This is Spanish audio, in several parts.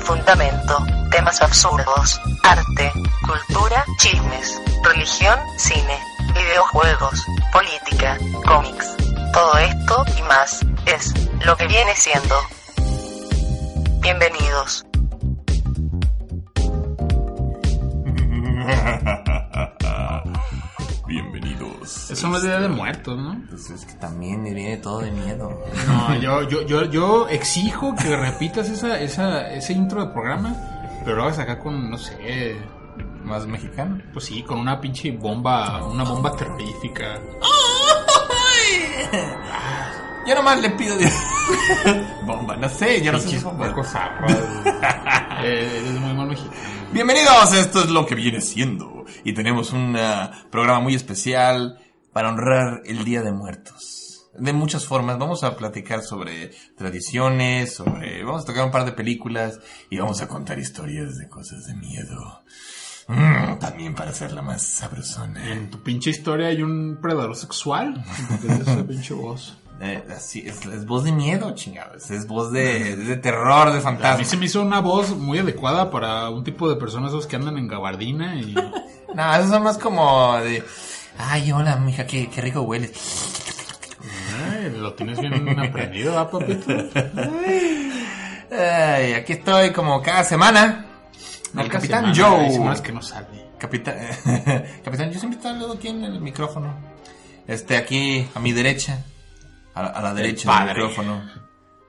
Fundamento, temas absurdos, arte, cultura, chismes, religión, cine, videojuegos, política, cómics. Todo esto y más es lo que viene siendo. Bienvenidos. Eso no es Día de Muertos, ¿no? Pues es que también viene todo de miedo. No, yo, yo, yo, yo exijo que repitas esa, esa, ese intro de programa, pero lo hagas acá con, no sé, ¿Más mexicano? pues sí, con una pinche bomba, una bomba terrorífica. Yo nomás le pido bomba, no sé, yo no sé. Bomba. zarras. Eh, Eres muy mal mexicano. Bienvenidos, esto es lo que viene siendo. Y tenemos un ah, programa muy especial para honrar el Día de Muertos. De muchas formas, vamos a platicar sobre tradiciones, sobre... Vamos a tocar un par de películas y vamos a contar historias de cosas de miedo. Mm, también para hacerla más sabrosona. En tu pinche historia hay un predador sexual. Es esa pinche voz. Eh, así, es, es voz de miedo, chingados. Es voz de, de terror, de A mí fantasma. se me hizo una voz muy adecuada para un tipo de personas esos que andan en gabardina y... No, esos son más como de... Ay, hola, mija, qué, qué rico hueles. Ay, lo tienes bien aprendido, ¿ah, papito? Ay, aquí estoy como cada semana. El Capitán Joe. Hay semanas que no sale. Capitán, Capitán, yo siempre estoy hablando aquí en el micrófono. Este, aquí a mi derecha. A, la- a la derecha del micrófono.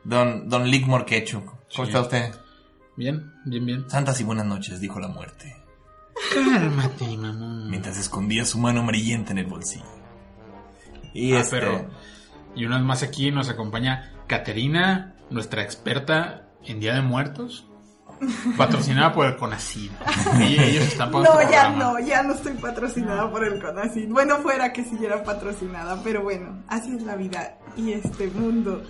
Don, don Ligmore Quechu. ¿Cómo Sí. está usted? Bien, bien, bien. Santas y buenas noches, dijo la muerte. Cálmate, mamón. Mientras escondía su mano amarillenta en el bolsillo. Y Ah, este. pero- Y una vez más aquí nos acompaña Caterina, nuestra experta en Día de Muertos, patrocinada por el CONACYT. Y ellos están pagando No, ya no, ya no estoy patrocinada por el CONACYT. Bueno, fuera que siguiera patrocinada, pero bueno, así es la vida y este mundo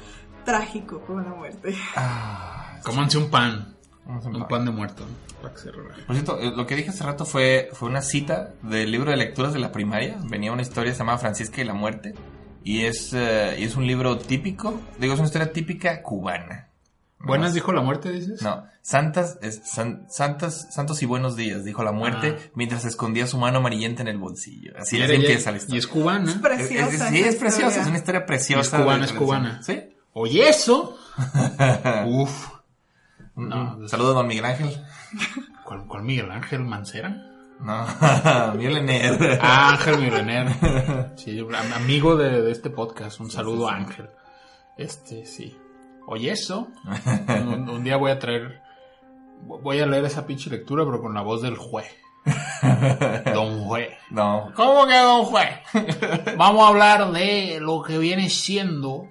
trágico con la muerte. Ah, Cómanse un pan, vamos un pan de muerto, para que se relaje. Por cierto, eh, lo que dije hace rato fue, fue una cita del libro de lecturas de la primaria. Venía una historia llamada Francisca y la muerte. Y es, eh, y es un libro típico, digo, es una historia típica cubana. ¿Buenas dijo la muerte, dices? No, santas, es, san- santas, santos y buenos días, dijo la muerte, Ah. mientras escondía su mano amarillenta en el bolsillo. Así, Y ella- empieza la Y historia. es cubana. Es preciosa. Es- es- sí, es preciosa, historia. es una historia preciosa. Es cubana, es cubana. ¿Sí? Oye, eso. Uf. No, Mm, Saludos, don Miguel Ángel. ¿Cuál, cuál Miguel Ángel Mancera? No, Miguel Ener. Ah, Ángel Milener. Sí, am- amigo de, de este podcast. Un saludo a Ángel. Este, sí. Oye, eso. Un, un día voy a traer. Voy a leer esa pinche lectura, pero con la voz del juez. Don juez. No, ¿cómo que don juez? Vamos a hablar de lo que viene siendo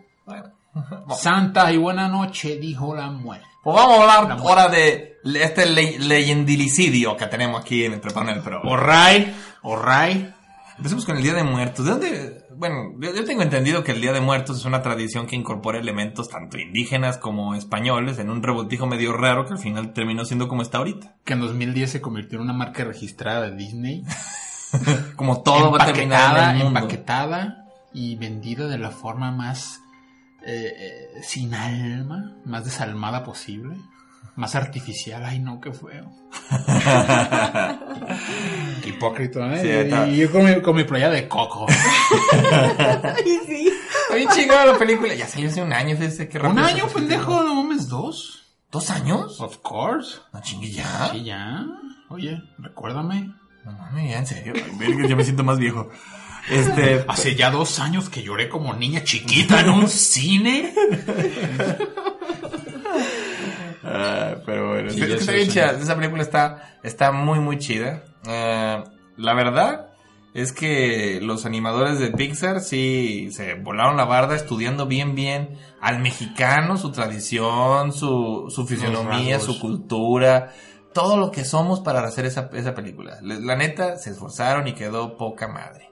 Santa y buena noche, dijo la muerte. Pues vamos a La hablar ahora de este le- leyendilicidio que tenemos aquí en el Preparan el Pro. Alright, alright. Empecemos con el Día de Muertos. ¿De dónde? Bueno, yo, yo tengo entendido que el Día de Muertos es una tradición que incorpora elementos tanto indígenas como españoles en un revoltijo medio raro que al final terminó siendo como está ahorita. Que en 2010 se convirtió en una marca registrada de Disney. Como todo va a terminar empaquetada, en el mundo. empaquetada y vendida de la forma más eh, eh, sin alma, más desalmada posible, más artificial. Ay, no, qué feo. Qué hipócrita, ¿eh? Sí, y, está- y yo con mi, con mi playa de coco. Y sí, Está bien chingada la película. Ya salió hace un año, fíjese qué ¿Un año, pendejo? ¿No mames, dos? ¿Dos años? Of course. No chingue ya. Sí, ya. Oye, recuérdame. No mames, ya en serio. Ay, ya me siento más viejo. Este. Hace ya dos años que lloré como niña chiquita en un cine. Ah, pero bueno, Sí, es que eso está bien sí. chida. Esa película está, está muy, muy chida. Ah, la verdad es que los animadores de Pixar sí se volaron la barda estudiando bien, bien al mexicano, su tradición, su, su fisionomía, su cultura, todo lo que somos para hacer esa, esa película. La neta, se esforzaron y quedó poca madre.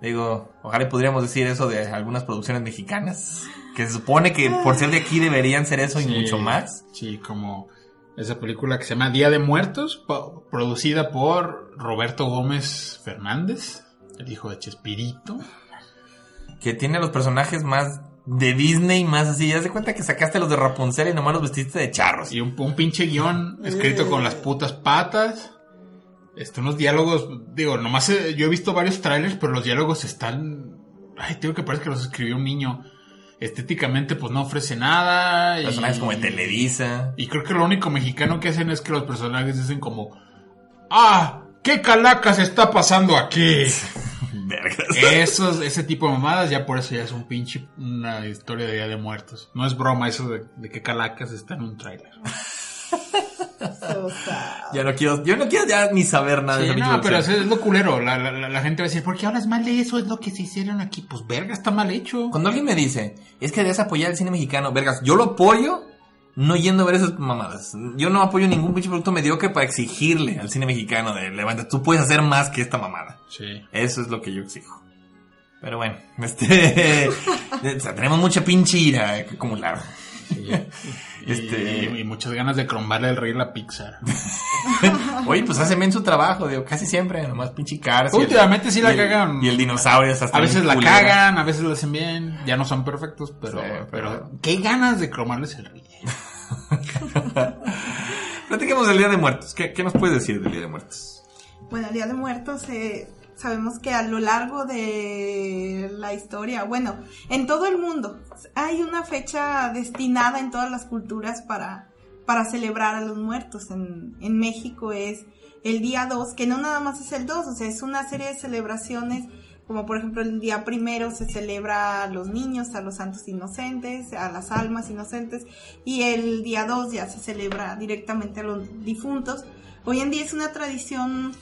Digo, ojalá podríamos decir eso de algunas producciones mexicanas, que se supone que por ser de aquí deberían ser eso y mucho más. Sí, como esa película que se llama Día de Muertos, producida por Roberto Gómez Fernández, el hijo de Chespirito. Que tiene los personajes más de Disney, más así. Ya se cuenta que sacaste los de Rapunzel y nomás los vestiste de charros. Y un, un pinche guion escrito con las putas patas. Este, unos diálogos, digo, nomás eh, yo he visto varios trailers, pero los diálogos están... Ay, tengo que parece que los escribió un niño. Estéticamente, pues no ofrece nada. y- Personajes como de Televisa. Y creo que lo único mexicano que hacen es que los personajes dicen como... ¡Ah! ¿Qué calacas está pasando aquí? Vergas. Esos, ese tipo de mamadas, ya por eso ya es un pinche, una historia de Día de Muertos. No es broma eso de, de que calacas está en un tráiler. Ya no quiero, yo no quiero ya ni saber nada de Sí, esa no, pinche pero versión. es, lo culero. La, la- la- la gente va a decir, ¿por qué hablas mal de eso? Es lo que se hicieron aquí. Pues verga, está mal hecho. Cuando alguien me dice, es que debes apoyar el cine mexicano, vergas, yo lo apoyo no yendo a ver esas mamadas. Yo no apoyo ningún pinche producto mediocre para exigirle al cine mexicano de levanta, tú puedes hacer más que esta mamada. Sí. Eso es lo que yo exijo. Pero bueno, este. o sea, tenemos mucha pinche ira que acumular. Y, Este- y- y muchas ganas de crombarle el rey la Pixar. Oye, pues hacen bien su trabajo, digo, casi siempre, nomás pinche el- Últimamente sí la y el- cagan. Y el dinosaurio hasta A veces la culera. cagan, a veces lo hacen bien. Ya no son perfectos, pero, Sí, pero, pero- qué ganas de cromarles el rey. Platiquemos del Día de Muertos. ¿Qué, qué nos puedes decir del Día de Muertos? Bueno, el Día de Muertos, eh, sabemos que a lo largo de la historia, bueno, en todo el mundo, hay una fecha destinada en todas las culturas para, para celebrar a los muertos. En, en México es el día 2, que no nada más es el 2, o sea, es una serie de celebraciones, como por ejemplo el día primero se celebra a los niños, a los santos inocentes, a las almas inocentes, y el día 2 ya se celebra directamente a los difuntos. Hoy en día es una tradición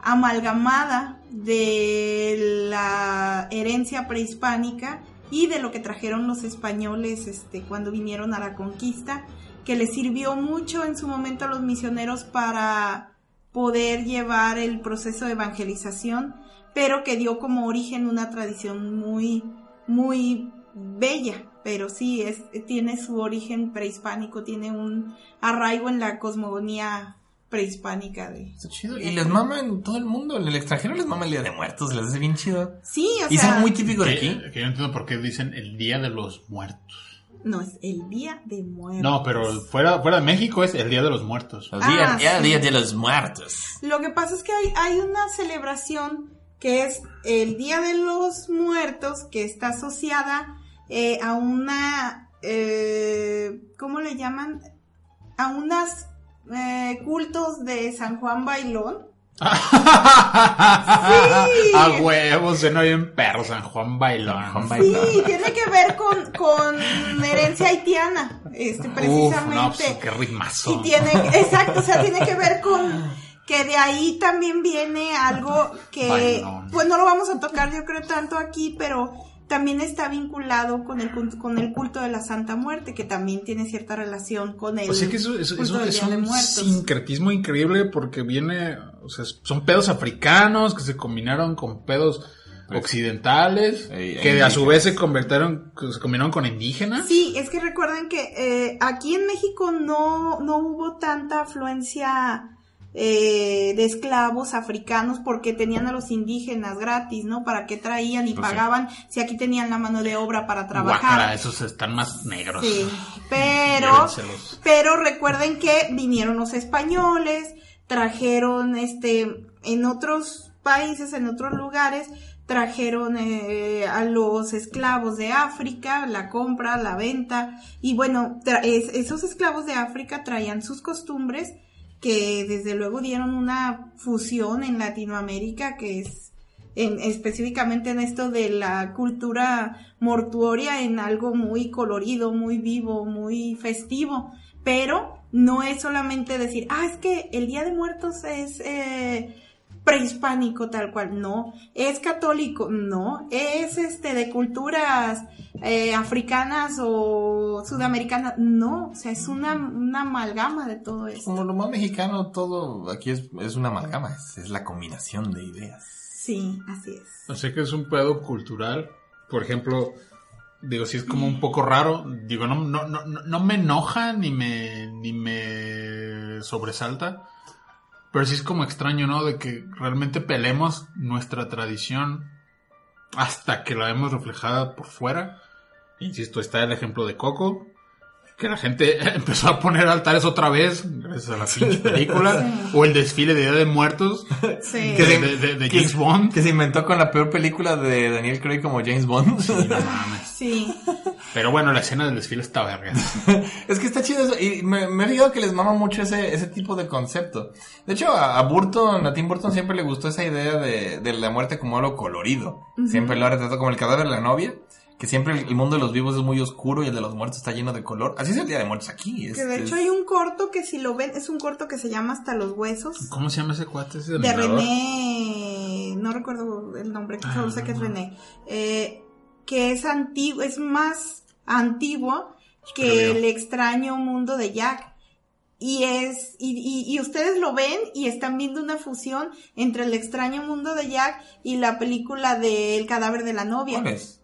amalgamada de la herencia prehispánica y de lo que trajeron los españoles este, cuando vinieron a la conquista, que les sirvió mucho en su momento a los misioneros para poder llevar el proceso de evangelización, pero que dio como origen una tradición muy, muy bella, pero sí, es, tiene su origen prehispánico, tiene un arraigo en la cosmogonía prehispánica de... Está chido. Y les mama en todo el mundo. En el extranjero les mama el Día de Muertos. Les hace bien chido. Sí, o Y es sea... algo muy típico de aquí. que yo no entiendo por qué dicen el Día de los Muertos. No, es el Día de Muertos. No, pero fuera, fuera de México es el Día de los Muertos. Los Ah, días, ya sí. Día de los Muertos. Lo que pasa es que hay, hay una celebración que es el Día de los Muertos, que está asociada eh, a una... eh, ¿Cómo le llaman? A unas eh, cultos de San Juan Bailón. A huevos, suena bien perro San Juan Bailón. Juan Sí, Bailón. tiene que ver con, con herencia haitiana, este, Uf, precisamente. no, pues, qué ritmazo. Y tiene, exacto, o sea, tiene que ver con que de ahí también viene algo que, Bailón. pues no lo vamos a tocar yo creo tanto aquí, pero también está vinculado con el, culto- con el culto de la Santa Muerte, que también tiene cierta relación con el O sea que eso, eso- culto eso es un sincretismo increíble porque viene, o sea, son pedos africanos que se combinaron con pedos occidentales, Ey, que a su vez se convirtieron, se combinaron con indígenas. Sí, es que recuerden que eh, aquí en México no, no hubo tanta afluencia eh, de esclavos africanos porque tenían a los indígenas gratis, ¿no? ¿Para qué traían y Pues sí. pagaban si aquí tenían la mano de obra para trabajar? esos están más negros. Sí, pero, Llévenselos. pero recuerden que vinieron los españoles, trajeron este, en otros países, en otros lugares, trajeron eh, a los esclavos de África, la compra, la venta, y bueno, tra- esos esclavos de África traían sus costumbres que desde luego dieron una fusión en Latinoamérica que es en, específicamente en esto de la cultura mortuoria en algo muy colorido, muy vivo, muy festivo, pero No es solamente decir, ah, es que el Día de Muertos es eh, prehispánico tal cual, no. Es católico, no. Es este de culturas eh, africanas o sudamericanas, no. O sea, es una, una amalgama de todo esto. Como lo más mexicano, todo aquí es, es una amalgama, es, es la combinación de ideas. Sí, así es. O sea que es un pedo cultural. Por ejemplo, digo, si es como un poco raro. Digo, no, no, no, no me enoja ni me, ni me sobresalta. Pero sí es como extraño, ¿no? De que realmente pelemos nuestra tradición hasta que la vemos reflejada por fuera. Insisto, está el ejemplo de Coco, que la gente empezó a poner altares otra vez, gracias a la pinche película, o el desfile de Día de Muertos Sí. de, de- de- de James Bond. Que se inventó con la peor película de Daniel Craig como James Bond. Sí, no mames. Sí. Pero bueno, la escena del desfile está verga. es que está chido eso. Y me, me he fijado que les mama mucho ese, ese tipo de concepto. De hecho, a, a Burton, a Tim Burton siempre le gustó esa idea de, de la muerte como algo colorido. Siempre lo ha retratado como el cadáver de la novia. Que siempre el, el mundo de los vivos es muy oscuro y el de los muertos está lleno de color. Así es el Día de Muertos aquí. es- Que de es- hecho hay un corto que si lo ven, es un corto que se llama Hasta los huesos. ¿Cómo se llama ese cuate? Ese de animador? René, no recuerdo el nombre, solo sé que es René, eh, que es antiguo, es más antiguo que Creo el extraño mundo de Jack. Y es, y, y- y ustedes lo ven y están viendo una fusión entre el extraño mundo de Jack y la película del cadáver de la novia. ¿Cuál es?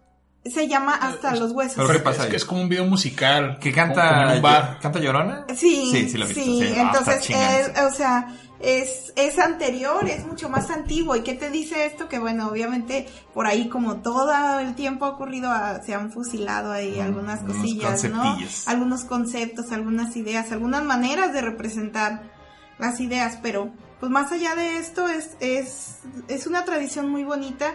Se llama Hasta los huesos. Pero ¿qué pasa Es ahí? que es como un video musical. ¿Que canta, como en un bar. ¿Canta Llorona? Sí, Sí, sí lo he visto, sí, sí. Ah, entonces, es, o sea, es, es anterior, es mucho más antiguo. ¿Y qué te dice esto? Que bueno, obviamente por ahí como todo el tiempo ha ocurrido, ah, se han fusilado ahí algunas cosillas, ¿no? Algunos conceptos, algunas ideas, algunas maneras de representar las ideas, pero pues más allá de esto es, es, es una tradición muy bonita.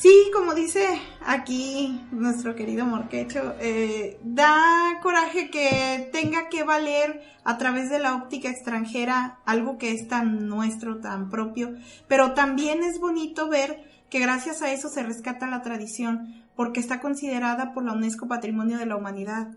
Sí, como dice aquí nuestro querido Morquecho, eh, da coraje que tenga que valer a través de la óptica extranjera algo que es tan nuestro, tan propio, pero también es bonito ver que gracias a eso se rescata la tradición, porque está considerada por la UNESCO Patrimonio de la Humanidad.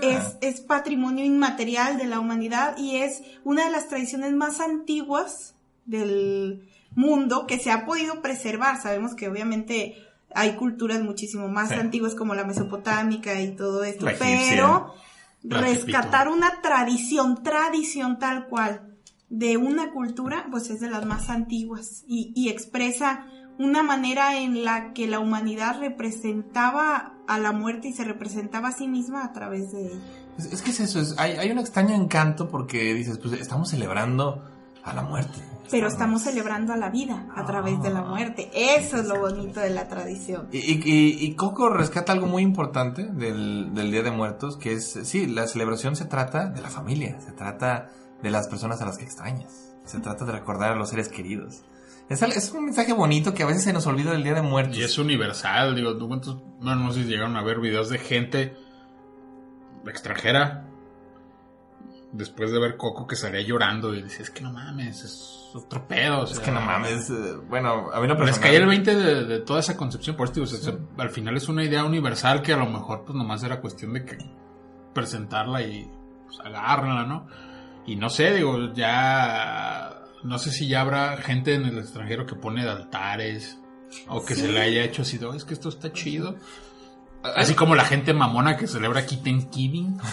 Es, es patrimonio inmaterial de la humanidad y es una de las tradiciones más antiguas del mundo que se ha podido preservar. Sabemos que obviamente hay culturas muchísimo más Sí. antiguas como la mesopotámica y todo esto, pero La rescatar una tradición, tradición tal cual de una cultura, pues es de las más antiguas y, y expresa una manera en la que la humanidad representaba a la muerte y se representaba a sí misma a través de ella. Es, es que es eso, es, hay, hay un extraño encanto porque dices, pues estamos celebrando a la muerte. Pero estamos celebrando a la vida a través de la muerte. Eso es lo bonito de la tradición. Y, y, y- Coco rescata algo muy importante del, del Día de Muertos, que es, sí, la celebración se trata de la familia, se trata de las personas a las que extrañas, se trata de recordar a los seres queridos. Es, es un mensaje bonito que a veces se nos olvida del Día de Muertos. Y es universal, digo, ¿tú cuántos, no, no sé si llegaron a ver videos de gente extranjera después de ver Coco que salía llorando y dices, es que no mames, es otro pedo. o Es que no mames, eh, bueno, a mí lo Les personal- caía el 20 de, de toda esa concepción, por eso digo, o sea, al final es una idea universal que a lo mejor pues nomás era cuestión de que presentarla y pues, agárrenla, ¿no? Y no sé, digo, ya no sé si ya habrá gente en el extranjero que pone de altares o que se le haya hecho así, "Oh, es que esto está chido. Así como la gente mamona que celebra aquí Thanksgiving.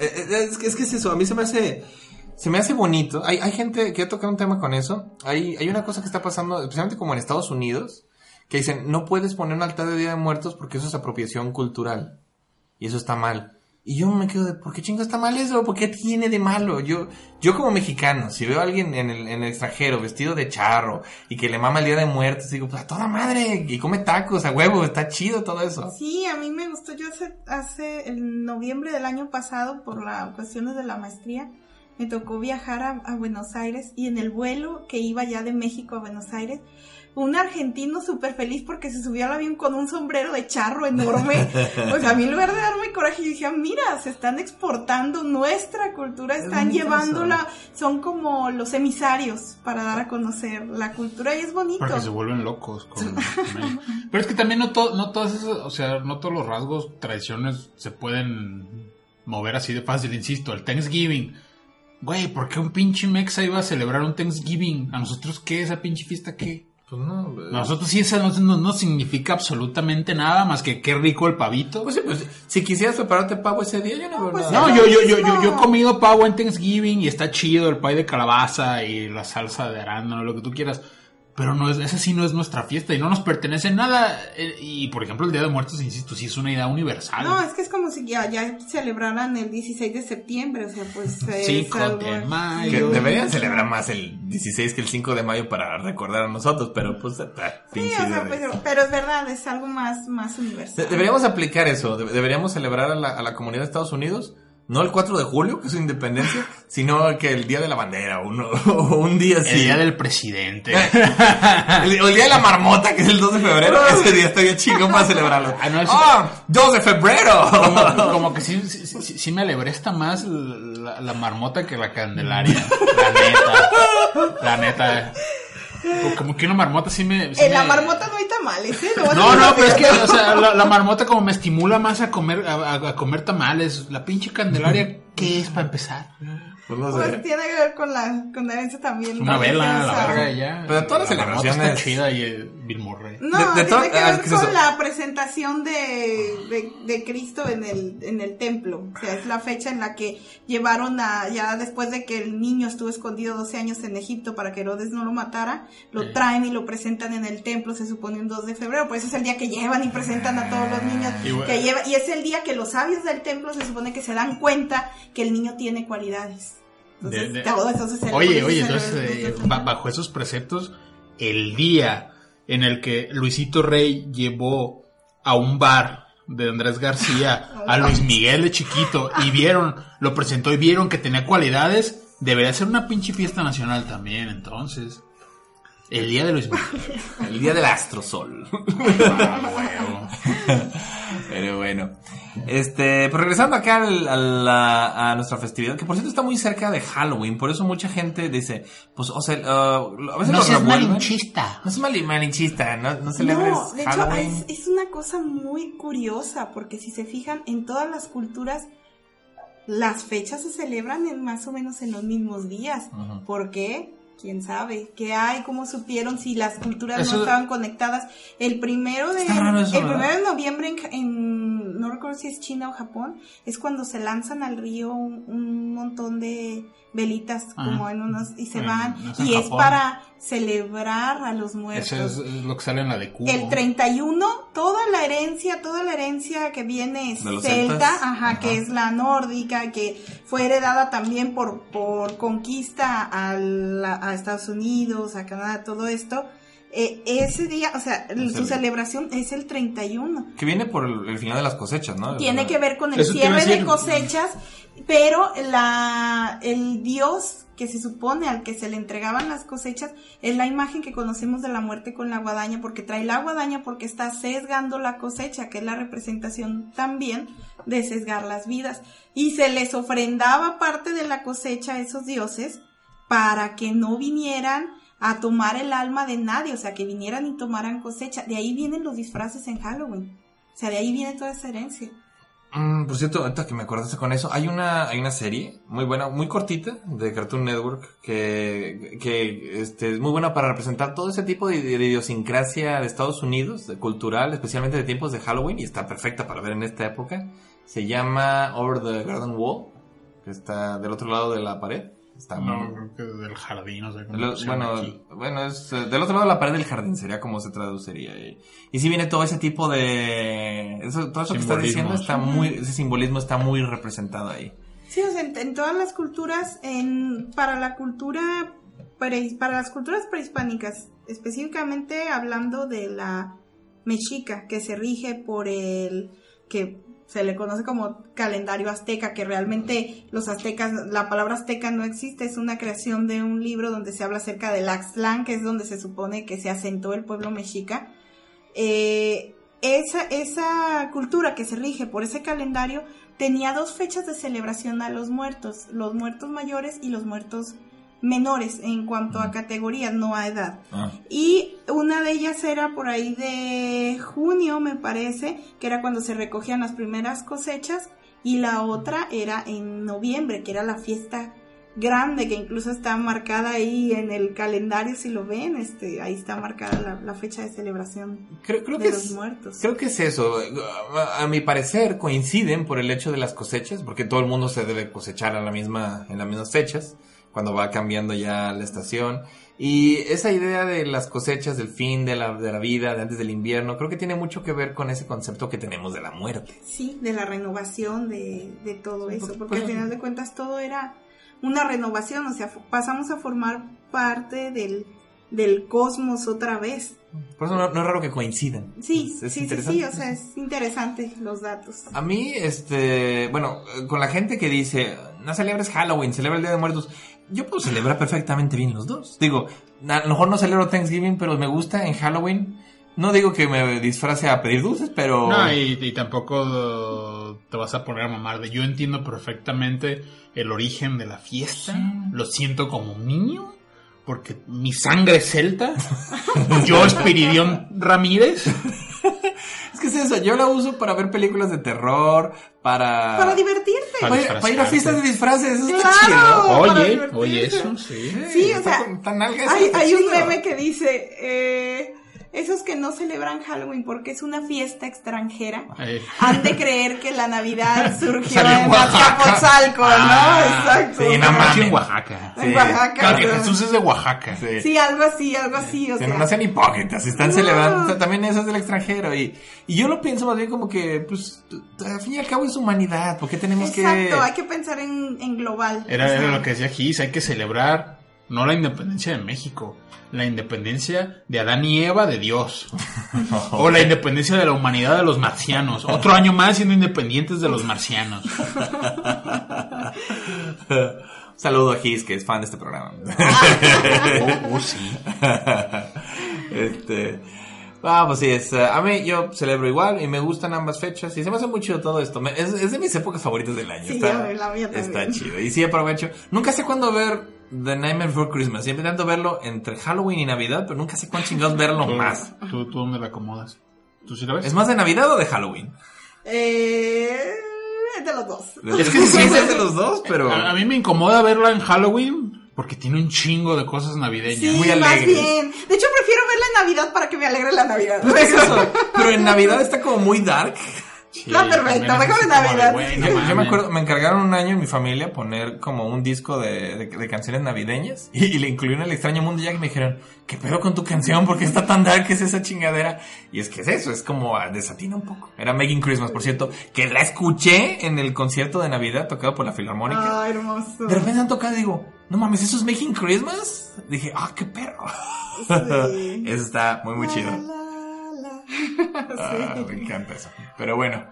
Eh, eh, Es que, es que es eso, a mí se me hace, se me hace bonito. Hay, hay gente que ha tocado un tema con eso. Hay, hay una cosa que está pasando, especialmente como en Estados Unidos, que dicen, no puedes poner un altar de Día de Muertos porque eso es apropiación cultural. Y eso está mal. Y yo me quedo de, ¿por qué chingo está mal eso? ¿Por qué tiene de malo? Yo, yo como mexicano, si veo a alguien en el, en el extranjero vestido de charro y que le mama el Día de Muertos, digo, pues a toda madre, y come tacos a huevo, está chido todo eso. Sí, a mí me gustó. Yo hace, hace en noviembre del año pasado, por las cuestiones de la maestría, me tocó viajar a, a Buenos Aires y en el vuelo que iba ya de México a Buenos Aires, un argentino súper feliz porque se subió al avión con un sombrero de charro enorme. Pues a mí en lugar de darme coraje, yo dije, "Ah, mira, se están exportando nuestra cultura, están llevándola, son como los emisarios para dar a conocer la cultura y es bonito. Porque se vuelven locos. con-. Pero es que también no, to- no todos esos, o sea, no todos los rasgos, tradiciones se pueden mover así de fácil, insisto, el Thanksgiving. Güey, ¿por qué un pinche mexa iba a celebrar un Thanksgiving? ¿A nosotros qué? ¿Esa pinche fiesta qué? Pues no. Nosotros sí, esa no, no, no significa absolutamente nada más que qué rico el pavito. Pues sí, pues si quisieras prepararte pavo ese día, yo no, veo pues nada. No, es yo, lo yo, yo, yo, mismo. yo he comido pavo en Thanksgiving y está chido el pay de calabaza y la salsa de arándano, lo que tú quieras. Pero no es, esa sí no es nuestra fiesta y no nos pertenece nada. Eh, Y por ejemplo, el Día de Muertos, insisto, sí es una idea universal. No, es que es como si ya, ya celebraran el 16 de septiembre, o sea, pues... eh, 5 es algo- de Que mayo. deberían celebrar más el 16 que el 5 de mayo para recordar a nosotros, pero pues... Sí, o sea, pero, pero es verdad, es algo más, más universal. De- Deberíamos aplicar eso, de- deberíamos celebrar a la, a la comunidad de Estados Unidos, no el 4 de julio, que es su independencia, sino que el día de la bandera, uno, o un día así. El Día del Presidente. El- o el día de la marmota, que es el 2 de febrero, ese día estaría chingón para celebrarlo. Ah, no, ese- ¡Ah! ¡2 de febrero! como, como que sí, sí, sí- sí me alebresta más la, la marmota que la candelaria. La neta. La neta. Como que una marmota sí me... sí En la me- marmota no hay tamales, ¿eh? No, no, pero es que, o sea, la, la marmota como me estimula más a comer, a, a- a comer tamales. La pinche candelaria, ¿qué es para empezar? Pues no Pues sé. tiene que ver con la, con la herencia también. Una vela, la verga ya. Pero todas las La celebraciones- está chida y eh, Bill Murray. No, De- de tiene que ver ¿qué es con eso? la presentación de, de, de Cristo en el, en el templo. O sea, es la fecha en la que llevaron a, ya después de que el niño estuvo escondido 12 años en Egipto para que Herodes no lo matara, lo Sí. traen y lo presentan en el templo, se supone un 2 de febrero. Pues ese es el día que llevan y presentan a todos los niños. Y bueno. que lleva, y es el día que los sabios del templo se supone que se dan cuenta que el niño tiene cualidades. Entonces, De- de- todo eso se celebra- Oye, oye, entonces, el 2 de eh, bajo esos preceptos, el día en el que Luisito Rey llevó a un bar de Andrés García a Luis Miguel de chiquito y vieron, lo presentó y vieron que tenía cualidades, debería ser una pinche fiesta nacional también, entonces. El día de Luis Miguel. El día del astrosol. Ah, huevo. Pero bueno. Este, pues regresando acá al- a, la- a nuestra festividad, que por cierto está muy cerca de Halloween, por eso mucha gente dice, pues, o sea, uh, a veces No lo seas revuelven. malinchista. No seas mali- malinchista, no, no celebres No, de hecho Halloween. es, es una cosa muy curiosa porque si se fijan en todas las culturas las fechas se celebran en más o menos en los mismos días. ¿Por qué? ¿Quién sabe? ¿Qué hay? ¿Cómo supieron si las culturas Eso- no estaban conectadas? El primero de eso, el primero de noviembre en, en- no recuerdo si es China o Japón es cuando se lanzan al río un, un montón de velitas como en unos y se van es y es para celebrar a los muertos. Eso es, es lo que sale en la de Cuba. El 31, toda la herencia, toda la herencia que viene celta, ajá, Ajá. que es la nórdica, que fue heredada también por, por conquista a, la- a Estados Unidos, a Canadá, todo esto. Eh, ese día, o sea, su el- celebración es el 31. Que viene por el, el final de las cosechas, ¿no? Tiene que ver con el Eso cierre de cosechas, pero la, el dios que se supone al que se le entregaban las cosechas es la imagen que conocemos de la muerte con la guadaña, porque trae la guadaña porque está sesgando la cosecha, que es la representación también de sesgar las vidas. Y se les ofrendaba parte de la cosecha a esos dioses para que no vinieran a tomar el alma de nadie, o sea, que vinieran y tomaran cosecha. De ahí vienen los disfraces en Halloween. O sea, de ahí viene toda esa herencia. Mm, por cierto, ahorita que me acordaste con eso, hay una, hay una serie muy buena, muy cortita, de Cartoon Network, que, que este, es muy buena para representar todo ese tipo de, idiosincrasia de Estados Unidos, cultural, especialmente de tiempos de Halloween, y está perfecta para ver en esta época. Se llama Over the Garden Wall, que está del otro lado de la pared. Está No, muy- creo que del jardín, o sea, como lo- bueno, aquí. bueno, es eh, del otro lado de la pared del jardín, sería como se traduciría. Y, y sí viene todo ese tipo de... Eso, todo eso que estás diciendo está muy... Ese simbolismo está muy representado ahí. Sí, o sea, en, en todas las culturas, en, para la cultura, pre- para las culturas prehispánicas, específicamente hablando de la mexica, que se rige por el, que se le conoce como calendario azteca, que realmente los aztecas, la palabra azteca no existe, es una creación de un libro donde se habla acerca del Axtlán, que es donde se supone que se asentó el pueblo mexica. Eh, esa, esa cultura que se rige por ese calendario tenía dos fechas de celebración a los muertos, los muertos mayores y los muertos menores en cuanto a categorías, no a edad. Ah, Y una de ellas era por ahí de junio, me parece, que era cuando se recogían las primeras cosechas y la otra era en noviembre, que era la fiesta grande, que incluso está marcada ahí en el calendario, si lo ven, este, ahí está marcada la, la fecha de celebración Creo, creo de que los es, muertos. creo que es eso. A, a mi parecer coinciden por el hecho de las cosechas, porque todo el mundo se debe cosechar a la misma, en las mismas fechas, cuando va cambiando ya la estación. Y esa idea de las cosechas, del fin de la, de la vida, de antes del invierno, creo que tiene mucho que ver con ese concepto que tenemos de la muerte. Sí, de la renovación de, de todo eso, porque pues- al final de cuentas todo era una renovación, o sea, pasamos a formar parte del, del cosmos otra vez. Por eso no, no es raro que coincidan. Sí, Es- es sí, sí, sí, o sea, es interesante los datos. A mí, este, bueno, con la gente que dice, no celebres Halloween, celebra el Día de Muertos, yo puedo celebrar perfectamente bien los dos. Digo, a lo mejor no celebro Thanksgiving, pero me gusta en Halloween. No digo que me disfrace a pedir dulces, pero... No, y, y tampoco te vas a poner a mamar de yo entiendo perfectamente el origen de la fiesta, lo siento como un niño, porque mi sangre es celta, yo Espiridión Ramírez, Es que es eso, yo la uso para ver películas de terror, para... Para divertirte. Para para, ir- para ir a fiestas de disfraces, eso está Claro. chido. oye, oye eso, sí. Sí, o sea, tan eso, Hay, hay un meme que dice, eh, esos que no celebran Halloween porque es una fiesta extranjera, Eh, han de creer que la Navidad surgió en. Azcapotzalco, ¿no? Ah, Exacto. sí, mames. nació en Oaxaca. En Oaxaca. Claro que Jesús es de Oaxaca. Sí. Sí, algo así, algo así, o sea. no sean hipócritas, están No. celebrando también eso es del extranjero y, y yo lo pienso más bien como que, pues, al fin y al cabo es humanidad, ¿por qué tenemos Exacto, que...? hay que pensar en, en global. Era, o sea, era lo que decía Gis, hay que celebrar no la independencia de México, la independencia de Adán y Eva de Dios. o la independencia de la humanidad de los marcianos. Otro año más siendo independientes de los marcianos. Un saludo a Gis, que es fan de este programa. Oh, oh, sí. este... Ah, pues sí, es, eh, a mí yo celebro igual y me gustan ambas fechas y se me hace muy chido todo esto. Me- es, es de mis épocas favoritas del año. Sí, está, la mía también. está chido. Y sí aprovecho. Nunca sé cuándo ver The Nightmare Before Christmas. Siempre intento verlo entre Halloween y Navidad, pero nunca sé cuándo chingados verlo ¿Tú, más. ¿tú, tú dónde la acomodas? ¿Tú sí la ves? ¿Es más de Navidad o de Halloween? Eh, de los dos. Es que sí es de los dos, pero... A, a mí me incomoda verla en Halloween porque tiene un chingo de cosas navideñas. Sí, muy más alegres. bien. De hecho, prefiero verla en Navidad para que me alegre la Navidad. Pero en Navidad está como muy dark. Sí, No, perfecto, mejor de, Navidad. güey, Yo, me acuerdo, me encargaron un año en mi familia poner como un disco de, de- de canciones navideñas y, y le incluí en el extraño mundo ya que me dijeron, ¿qué pedo con tu canción? ¿Por qué está tan dark? ¿Qué es esa chingadera? Y es que es eso, es como ah, desatina un poco. Era Making Christmas, por cierto, que la escuché en el concierto de Navidad tocado por la Filarmónica. Ah, hermoso. De repente han tocado y digo, no mames, ¿eso es Making Christmas? Dije, ah, qué perro. Sí. eso está muy, muy chido. Ah, Sí. me encanta eso. Pero bueno.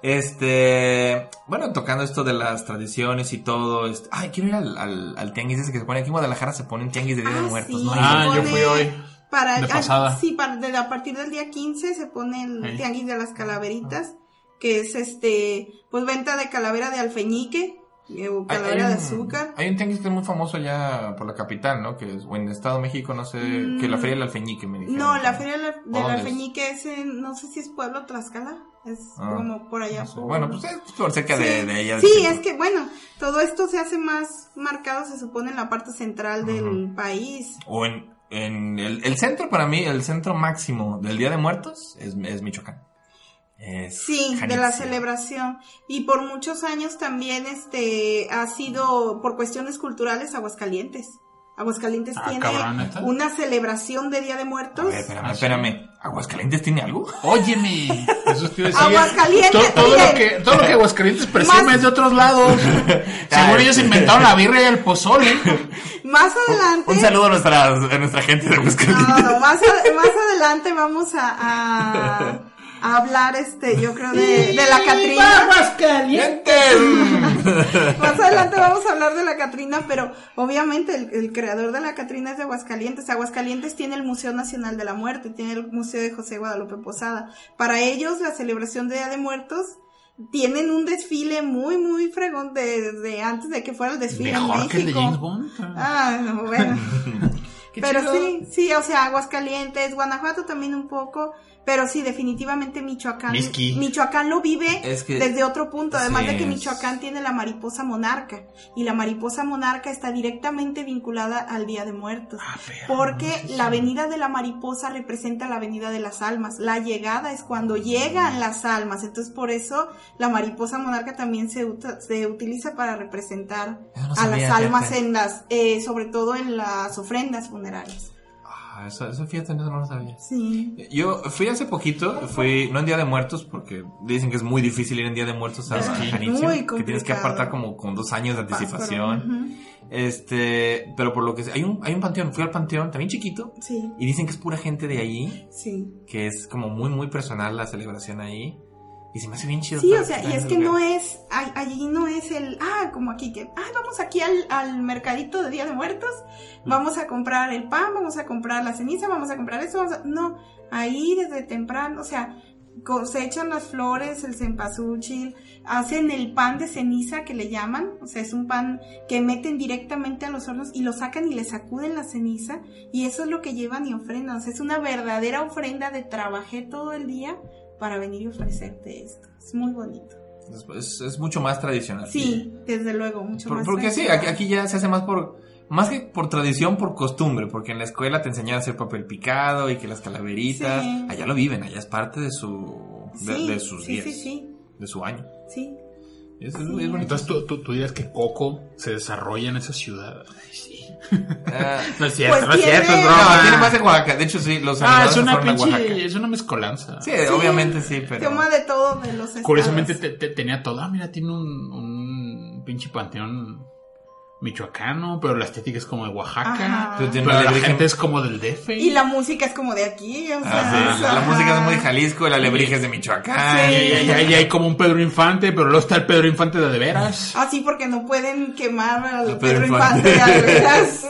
Este, bueno, tocando esto de las tradiciones y todo, este, ay, quiero ir al, al, al tianguis ese que se pone aquí en Guadalajara, se pone un tianguis de Día de Ah, Muertos, sí, ¿no? se Ah, yo fui hoy. Para, de ah, pasada. sí, para, de- a partir del día 15 se pone el Sí. tianguis de las calaveritas, que es este, pues venta de calavera de alfeñique calavera hay de azúcar. Hay un tianguis que es muy famoso allá por la capital, ¿no? Que es, o en Estado de México, no sé, que la Feria del Alfeñique me dijeron. Mm. No, la feria del alfeñique es en, no sé si es Pueblo Tlaxcala, es Ah, como por allá. No sé. por- Bueno, pues es por cerca de, Sí. de ella. Sí, es que bueno, todo esto se hace más marcado, se supone, en la parte central del país. O en, en el, el centro, para mí, el centro máximo del Día de Muertos es, es Michoacán. Es Sí, de la celebración. Y por muchos años también este ha sido por cuestiones culturales Aguascalientes. Aguascalientes Ah, tiene una celebración de Día de Muertos. A ver, espérame, Ah, espérame. ¿Aguascalientes tiene algo? Óyeme. Eso te iba a decir. Aguascalientes, To- todo, lo que, todo lo que Aguascalientes presume Más- es de otros lados. Seguro Ay. ellos inventaron la birria y el pozole. Más adelante. Un saludo a nuestra, a nuestra gente de Aguascalientes. No, no, más, a- más adelante vamos a, a, a hablar, este, yo creo, de, de la Catrina. Más adelante vamos a hablar de la Catrina, pero obviamente el, el creador de la Catrina es de Aguascalientes. Aguascalientes tiene el Museo Nacional de la Muerte, tiene el Museo de José Guadalupe Posada. Para ellos, la celebración de Día de Muertos tienen un desfile muy, muy fregón de, de antes de que fuera el desfile en Mejor que el de México. James Bond. Ah, no, bueno. Pero chido. sí, sí, o sea, Aguascalientes, Guanajuato también un poco, Pero sí, definitivamente Michoacán. Michoacán lo vive Es que- desde otro punto. Además Sí, de que es- Michoacán tiene la mariposa monarca. Y la mariposa monarca está directamente vinculada al Día de Muertos. Ah, Porque la avenida de la mariposa representa la avenida de las almas. La llegada es cuando llegan las almas. Entonces por eso la mariposa monarca también se, se utiliza para representar no a las almas en las, eh, sobre todo en las ofrendas funerarias. Ah, eso, eso fíjate, eso no lo sabía. Sí. Yo fui hace poquito, fui, no en Día de Muertos, porque dicen que es muy difícil ir en Día de Muertos a Janitzio, que tienes que apartar como con dos años de anticipación. Este, pero por lo que sé, hay un, hay un panteón, fui al panteón, también chiquito, Sí, y dicen que es pura gente de ahí, sí. que es como muy, muy personal la celebración ahí. Y se me hace bien chido. Sí, o sea, y es que no es, allí no es el, ah, como aquí que, ah, vamos aquí al, al mercadito de Día de Muertos, vamos a comprar el pan, vamos a comprar la ceniza, vamos a comprar eso, vamos a- no, ahí desde temprano, o sea, cosechan las flores, el cempasúchil, hacen el pan de ceniza que le llaman, o sea, es un pan que meten directamente a los hornos y lo sacan y le sacuden la ceniza y eso es lo que llevan y ofrendan, o sea, es una verdadera ofrenda de trabajé todo el día para venir y ofrecerte esto. Es muy bonito. Es, es- mucho más tradicional. Sí, desde luego, mucho Por- más. porque sí, aquí, aquí ya se hace más por, más que por tradición, por costumbre, porque en la escuela te enseñan a hacer papel picado y que las calaveritas, Sí. allá lo viven, allá es parte de su, de, Sí, de sus días, sí, sí, de su año. sí. Es, es- Sí. es bonito. Entonces tú, tú, tú dirías que Coco se desarrolla en esa ciudad. Ay, sí. Ah, No es cierto, Pues no es tiene- cierto, es no, broma. tiene más de Oaxaca. De hecho, sí, los Ah, es una pinche, es una mezcolanza. Sí, obviamente sí, pero... Toma de todo de los estados. Curiosamente te- te- tenía todo. Ah, mira, tiene un, un pinche panteón michoacano, pero la estética es como de Oaxaca. Pero tiene Pero la alebrije- gente es como del DF. Y la música es como de aquí, o sea. Ah, sí, la, la música es muy de Jalisco, el alebrije es de Michoacán. Sí. Y, y- y- y hay como un Pedro Infante, pero luego está el Pedro Infante de de veras. Ah, sí, porque no pueden quemar al Al Pedro Pedro Infante Infante. de veras.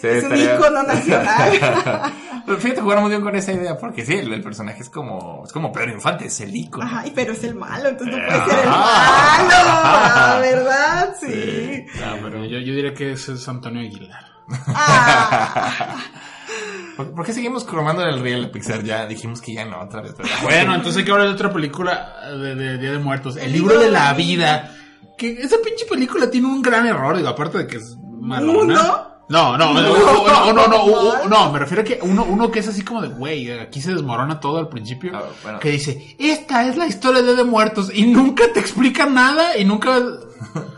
Sí, es un ícono nacional. Pero fíjate, jugaron muy bien con esa idea, porque sí, el, el personaje es como, es como Pedro Infante, es el ícono. Ajá, y pero es el malo, entonces no Eh, puede ser el malo, verdad, sí. No, pero yo, yo diría que ese es Antonio Aguilar. Ah, ¿Por, por qué seguimos cromando el riel a Pixar? Ya dijimos que ya no, otra vez. pero- Bueno, entonces hay que hablar de otra película de, de Día de Muertos. El, libro de la vida. Que esa pinche película tiene un gran error, digo, aparte de que es malona. ¿Uno? No, no, no, no, no, no, no, no, me refiero a que uno, uno que es así como de, güey, aquí se desmorona todo al principio, Ah, bueno. que dice, esta es la historia de Día de Muertos, y nunca te explican nada, y nunca,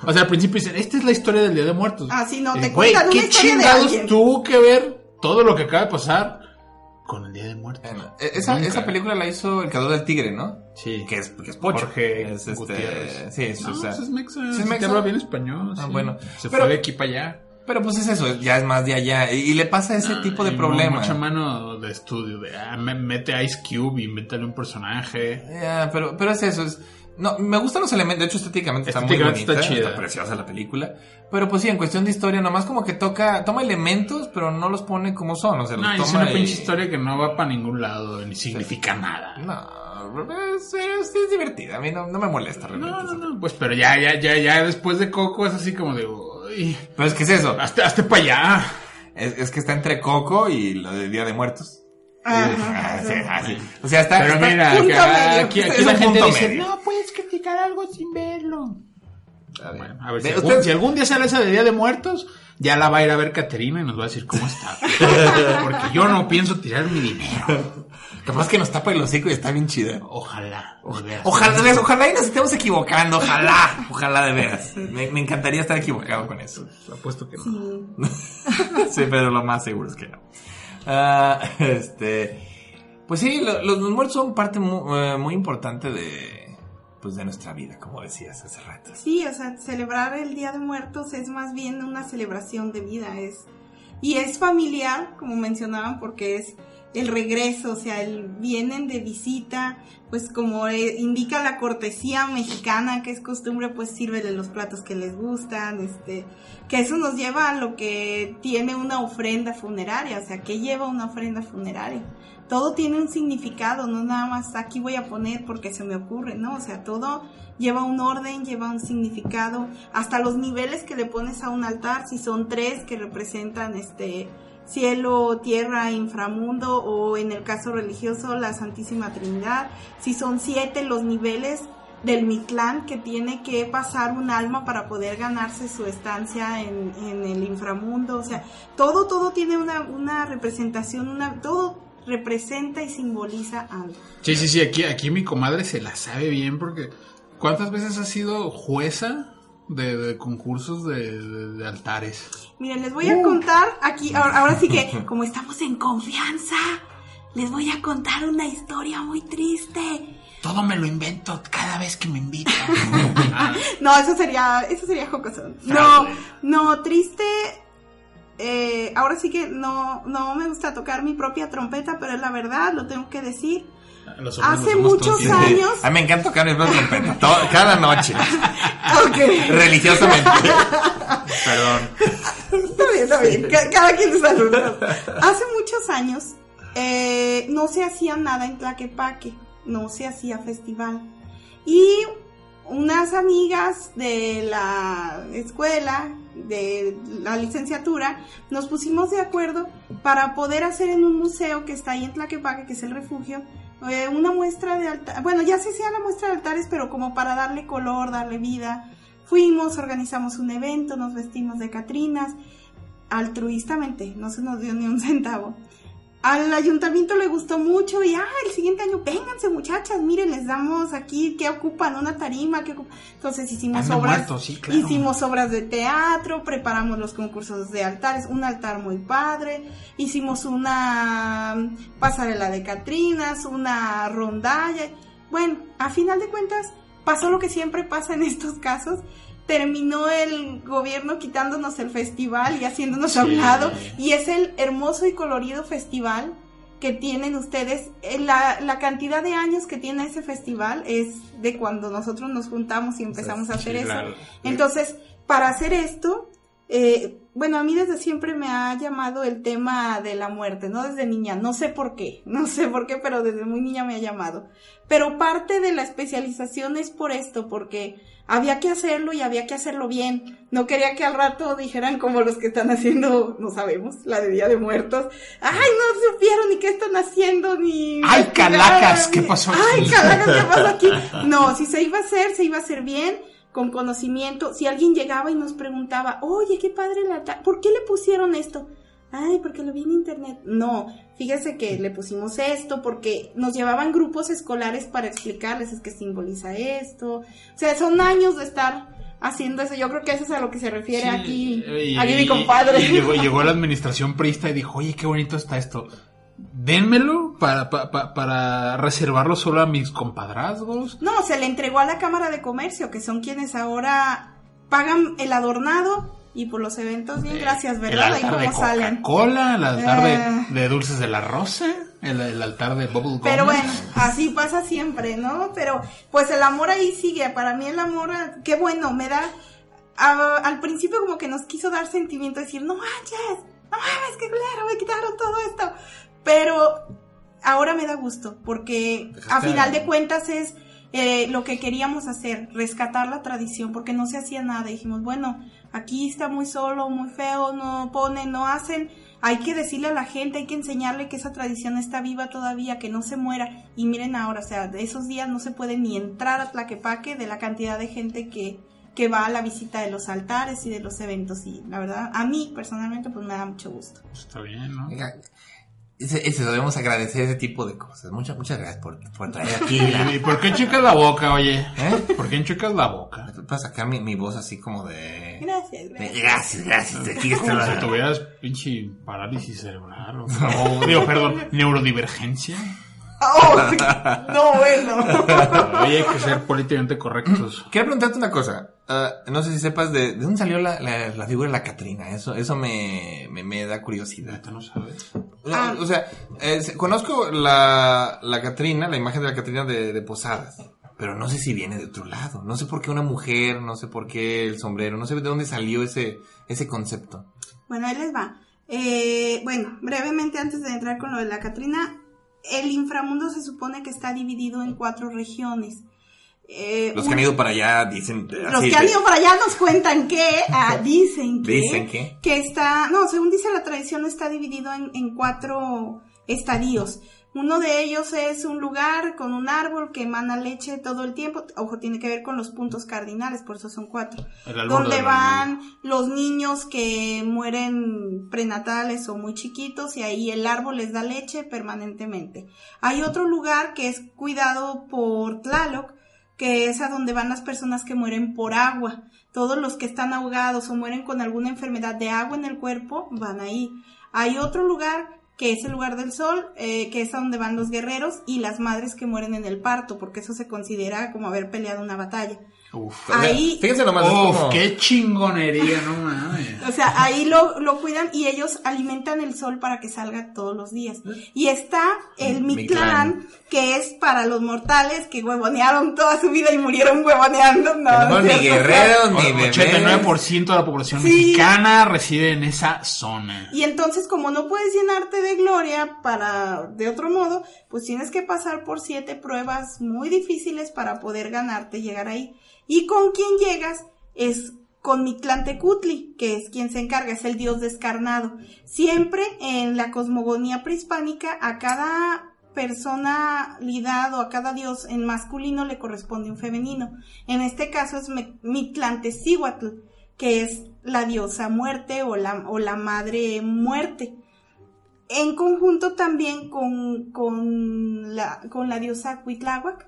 o sea, al principio dicen, esta es la historia del Día de Muertos. Ah, sí, no, Y te güey, ¿qué historia de chingados tuvo que ver todo lo que acaba de pasar con el Día de Muertos? E- esa, esa película la hizo El Cazador del Tigre, ¿no? Sí. Que es, que es Pocho. Jorge es, este, Gutiérrez. Sí, es, No, o sea, es mexa, sí es mexa. habla bien español. Ah, sí. bueno. Se Pero- fue de aquí para allá. Pero pues es eso, ya es más de allá. Y, y le pasa ese tipo de Y problema. Mucha mano de estudio, de ah, me- mete Ice Cube, invéntale un personaje. Ya, pero, pero es eso, es... No, me gustan los elementos, de hecho estéticamente está muy Estéticamente bonita, está está, chida. preciosa la película, pero pues sí, en cuestión de historia, nomás como que toca, toma elementos, pero no los pone como son, o sea, No, los es toma una y- pinche historia que no va para ningún lado, ni significa nada. No, es, es- es divertida, a mí no, no me molesta realmente. No, no, no, pues pero ya, ya, ya, ya después de Coco es así como de, uy, Pero es que es eso, hazte, hazte para allá. es, es que está entre Coco y lo de Día de Muertos. Ajá. Ah, sí, ah, sí. O sea, está... Pero está- mira, punto acá- medio, aquí, aquí es la un gente punto dice, medio. no puedes criticar algo sin verlo. A ver, Bueno, a ver, Ve, si, usted- algún, si algún día sale esa de Día de Muertos, ya la va a ir a ver Caterina y nos va a decir cómo está. Porque yo no pienso tirar mi dinero. Capaz que nos tapa el hocico y está bien chida. Ojalá. de veras. Ojalá, ves, ojalá y nos estemos equivocando, ojalá, ojalá de veras. Me, me encantaría estar equivocado con eso. Apuesto que no. Sí. sí, pero lo más seguro es que no. Ah, este, pues sí, lo- los, muertos son parte mu- eh, muy, importante de, pues de nuestra vida, como decías hace rato. Sí, o sea, celebrar el Día de Muertos es más bien una celebración de vida, es y es familiar, como mencionaban, porque es el regreso, o sea, el, vienen de visita, pues como eh, indica la cortesía mexicana, que es costumbre, pues sírvele los platos que les gustan, este, que eso nos lleva a lo que tiene una ofrenda funeraria, o sea, que lleva una ofrenda funeraria. Todo tiene un significado, no nada más aquí voy a poner porque se me ocurre, ¿no? O sea, todo lleva un orden, lleva un significado, hasta los niveles que le pones a un altar, si son tres que representan este cielo, tierra, inframundo o en el caso religioso la Santísima Trinidad, si son siete los niveles del Mictlán que tiene que pasar un alma para poder ganarse su estancia en, en el inframundo, o sea, todo, todo tiene una, una representación, una, todo representa y simboliza algo. Sí, sí, sí, aquí, aquí mi comadre se la sabe bien porque ¿cuántas veces ha sido jueza de, de concursos de, de- de altares? Miren, les voy a contar aquí, ahora, ahora sí que, como estamos en confianza, les voy a contar una historia muy triste. Todo me lo invento cada vez que me invitan. No, eso sería, eso sería jocoso. No, no, triste. eh, ahora sí que no, no me gusta tocar mi propia trompeta, pero es la verdad, lo tengo que decir. Los hombres Hace muchos tontos. años. A mí me encanta tocar mi propia trompeta. to- cada noche. Ok. Religiosamente. Perdón. Está bien, está bien. Ca- Cada quien sus alumnos. Hace muchos años eh, no se hacía nada en Tlaquepaque, no se hacía festival. Y unas amigas de la escuela, de la licenciatura, nos pusimos de acuerdo para poder hacer en un museo que está ahí en Tlaquepaque, que es el refugio, eh, una muestra de altares. Bueno, ya se hacía la muestra de altares, pero como para darle color, darle vida. Fuimos, organizamos un evento, nos vestimos de Catrinas, altruistamente, no se nos dio ni un centavo. Al ayuntamiento le gustó mucho y, ah, el siguiente año, vénganse muchachas, miren, les damos aquí, ¿qué ocupan? Una tarima, ¿qué ocupan? Entonces hicimos obras, muerto, sí, claro. hicimos obras de teatro, preparamos los concursos de altares, un altar muy padre, hicimos una pasarela de Catrinas, una rondalla. Bueno, a final de cuentas, pasó lo que siempre pasa en estos casos. Terminó el gobierno quitándonos el festival y haciéndonos a un Sí. lado. Y es el hermoso y colorido festival que tienen ustedes. Eh, La, la cantidad de años que tiene ese festival es de cuando nosotros nos juntamos y empezamos a hacer Sí, eso. claro. Entonces, para hacer esto, eh, bueno, a mí desde siempre me ha llamado el tema de la muerte, ¿no? Desde niña, no sé por qué, no sé por qué, pero desde muy niña me ha llamado. Pero parte de la especialización es por esto, porque había que hacerlo y había que hacerlo bien. No quería que al rato dijeran como los que están haciendo, no sabemos, la de Día de Muertos. Ay, no supieron ni qué están haciendo, ni... Ay, calacas, ¿qué pasó Ay, aquí? calacas, ¿qué pasó aquí? No, si se iba a hacer, se iba a hacer bien, con conocimiento. Si alguien llegaba y nos preguntaba, oye, qué padre la... ¿Por qué le pusieron esto? Ay, porque lo vi en internet. No, fíjese que le pusimos esto porque nos llevaban grupos escolares para explicarles es que simboliza esto. O sea, son años de estar haciendo eso. Yo creo que eso es a lo que se refiere Sí, aquí, y- aquí mi compadre. y llegó, llegó la administración prista y dijo, oye, qué bonito está esto. Dénmelo para, pa- pa- para reservarlo solo a mis compadrazgos. No, se le entregó a la Cámara de Comercio, que son quienes ahora pagan el adornado y por los eventos, bien, gracias, El ¿verdad? Ahí altar de como salen. Coca-Cola, el altar Eh. de, de dulces de la rosa, el, el altar de Bubble. Pero bueno, así pasa siempre, ¿no? Pero pues el amor ahí sigue. Para mí el amor, qué bueno, me da... a- al principio como que nos quiso dar sentimiento, decir, no manches, no mames, qué culero, me quitaron todo esto. Pero ahora me da gusto, porque a final de cuentas es eh, lo que queríamos hacer, rescatar la tradición, porque no se hacía nada. Y dijimos, bueno, aquí está muy solo, muy feo, no ponen, no hacen. Hay que decirle a la gente, hay que enseñarle que esa tradición está viva todavía, que no se muera. Y miren ahora, o sea, de esos días no se puede ni entrar a Tlaquepaque de la cantidad de gente que, que va a la visita de los altares y de los eventos. Y la verdad, a mí personalmente, pues me da mucho gusto. Está bien, ¿no? Ese, ese, debemos agradecer ese tipo de cosas. Muchas, muchas gracias por, por traer aquí la... ¿Y por qué checas la boca, oye? ¿Eh? ¿Por qué enchecas la boca? Para sacar mi, mi voz así como de... Gracias, de gracias. gracias, gracias. de aquí está Como si la- tuvieras pinche parálisis cerebral o, o- digo, perdón, neurodivergencia. Oh, sí. No, bueno. Oye, hay que ser políticamente correctos. Quiero preguntarte una cosa. Ah, no sé si sepas de, de dónde salió la, la, la figura de la Catrina. Eso, eso me, me, me da curiosidad. ¿Neta no sabes? Ah. O sea, eh, se- conozco la, la Catrina, la imagen de la Catrina de, de Posadas. Pero no sé si viene de otro lado. No sé por qué una mujer, no sé por qué el sombrero, no sé de dónde salió ese, ese concepto. Bueno, ahí les va. Eh, bueno, brevemente antes de entrar con lo de la Catrina, el inframundo se supone que está dividido en cuatro regiones. eh, Los que han ido para allá dicen... los así que han ido para allá nos cuentan que, ah, dicen que, Dicen que. está, no, según dice la tradición está dividido en, en cuatro estadios. Uno de ellos es un lugar con un árbol que emana leche todo el tiempo. Ojo, tiene que ver con los puntos cardinales, por eso son cuatro. Donde van los niños que mueren prenatales o muy chiquitos y ahí el árbol les da leche permanentemente. Hay otro lugar que es cuidado por Tlaloc, que es a donde van las personas que mueren por agua. Todos los que están ahogados o mueren con alguna enfermedad de agua en el cuerpo van ahí. Hay otro lugar que es el lugar del sol, eh, que es a donde van los guerreros y las madres que mueren en el parto, porque eso se considera como haber peleado una batalla. Uf. Ahí, Fíjense nomás. es Uf, como- qué chingonería, no mames. o sea, ahí lo, lo cuidan y ellos alimentan el sol para que salga todos los días. Y está el Mictlán. Que es para los mortales que huevonearon toda su vida y murieron huevoneando. No, no ni cierto. guerreros, ni bebés. 89% de la población Sí. mexicana reside en esa zona. Y entonces, como no puedes llenarte de gloria para, de otro modo, pues tienes que pasar por siete pruebas muy difíciles para poder ganarte llegar ahí. Y con quien llegas es con Mictlantecutli, que es quien se encarga, es el dios descarnado. Siempre en la cosmogonía prehispánica, a cada personalidad o a cada dios en masculino le corresponde un femenino. En este caso es Mictlantecíhuatl, que es la diosa muerte o la, o la madre muerte. En conjunto también con, con, la, con la diosa Cuitláhuac,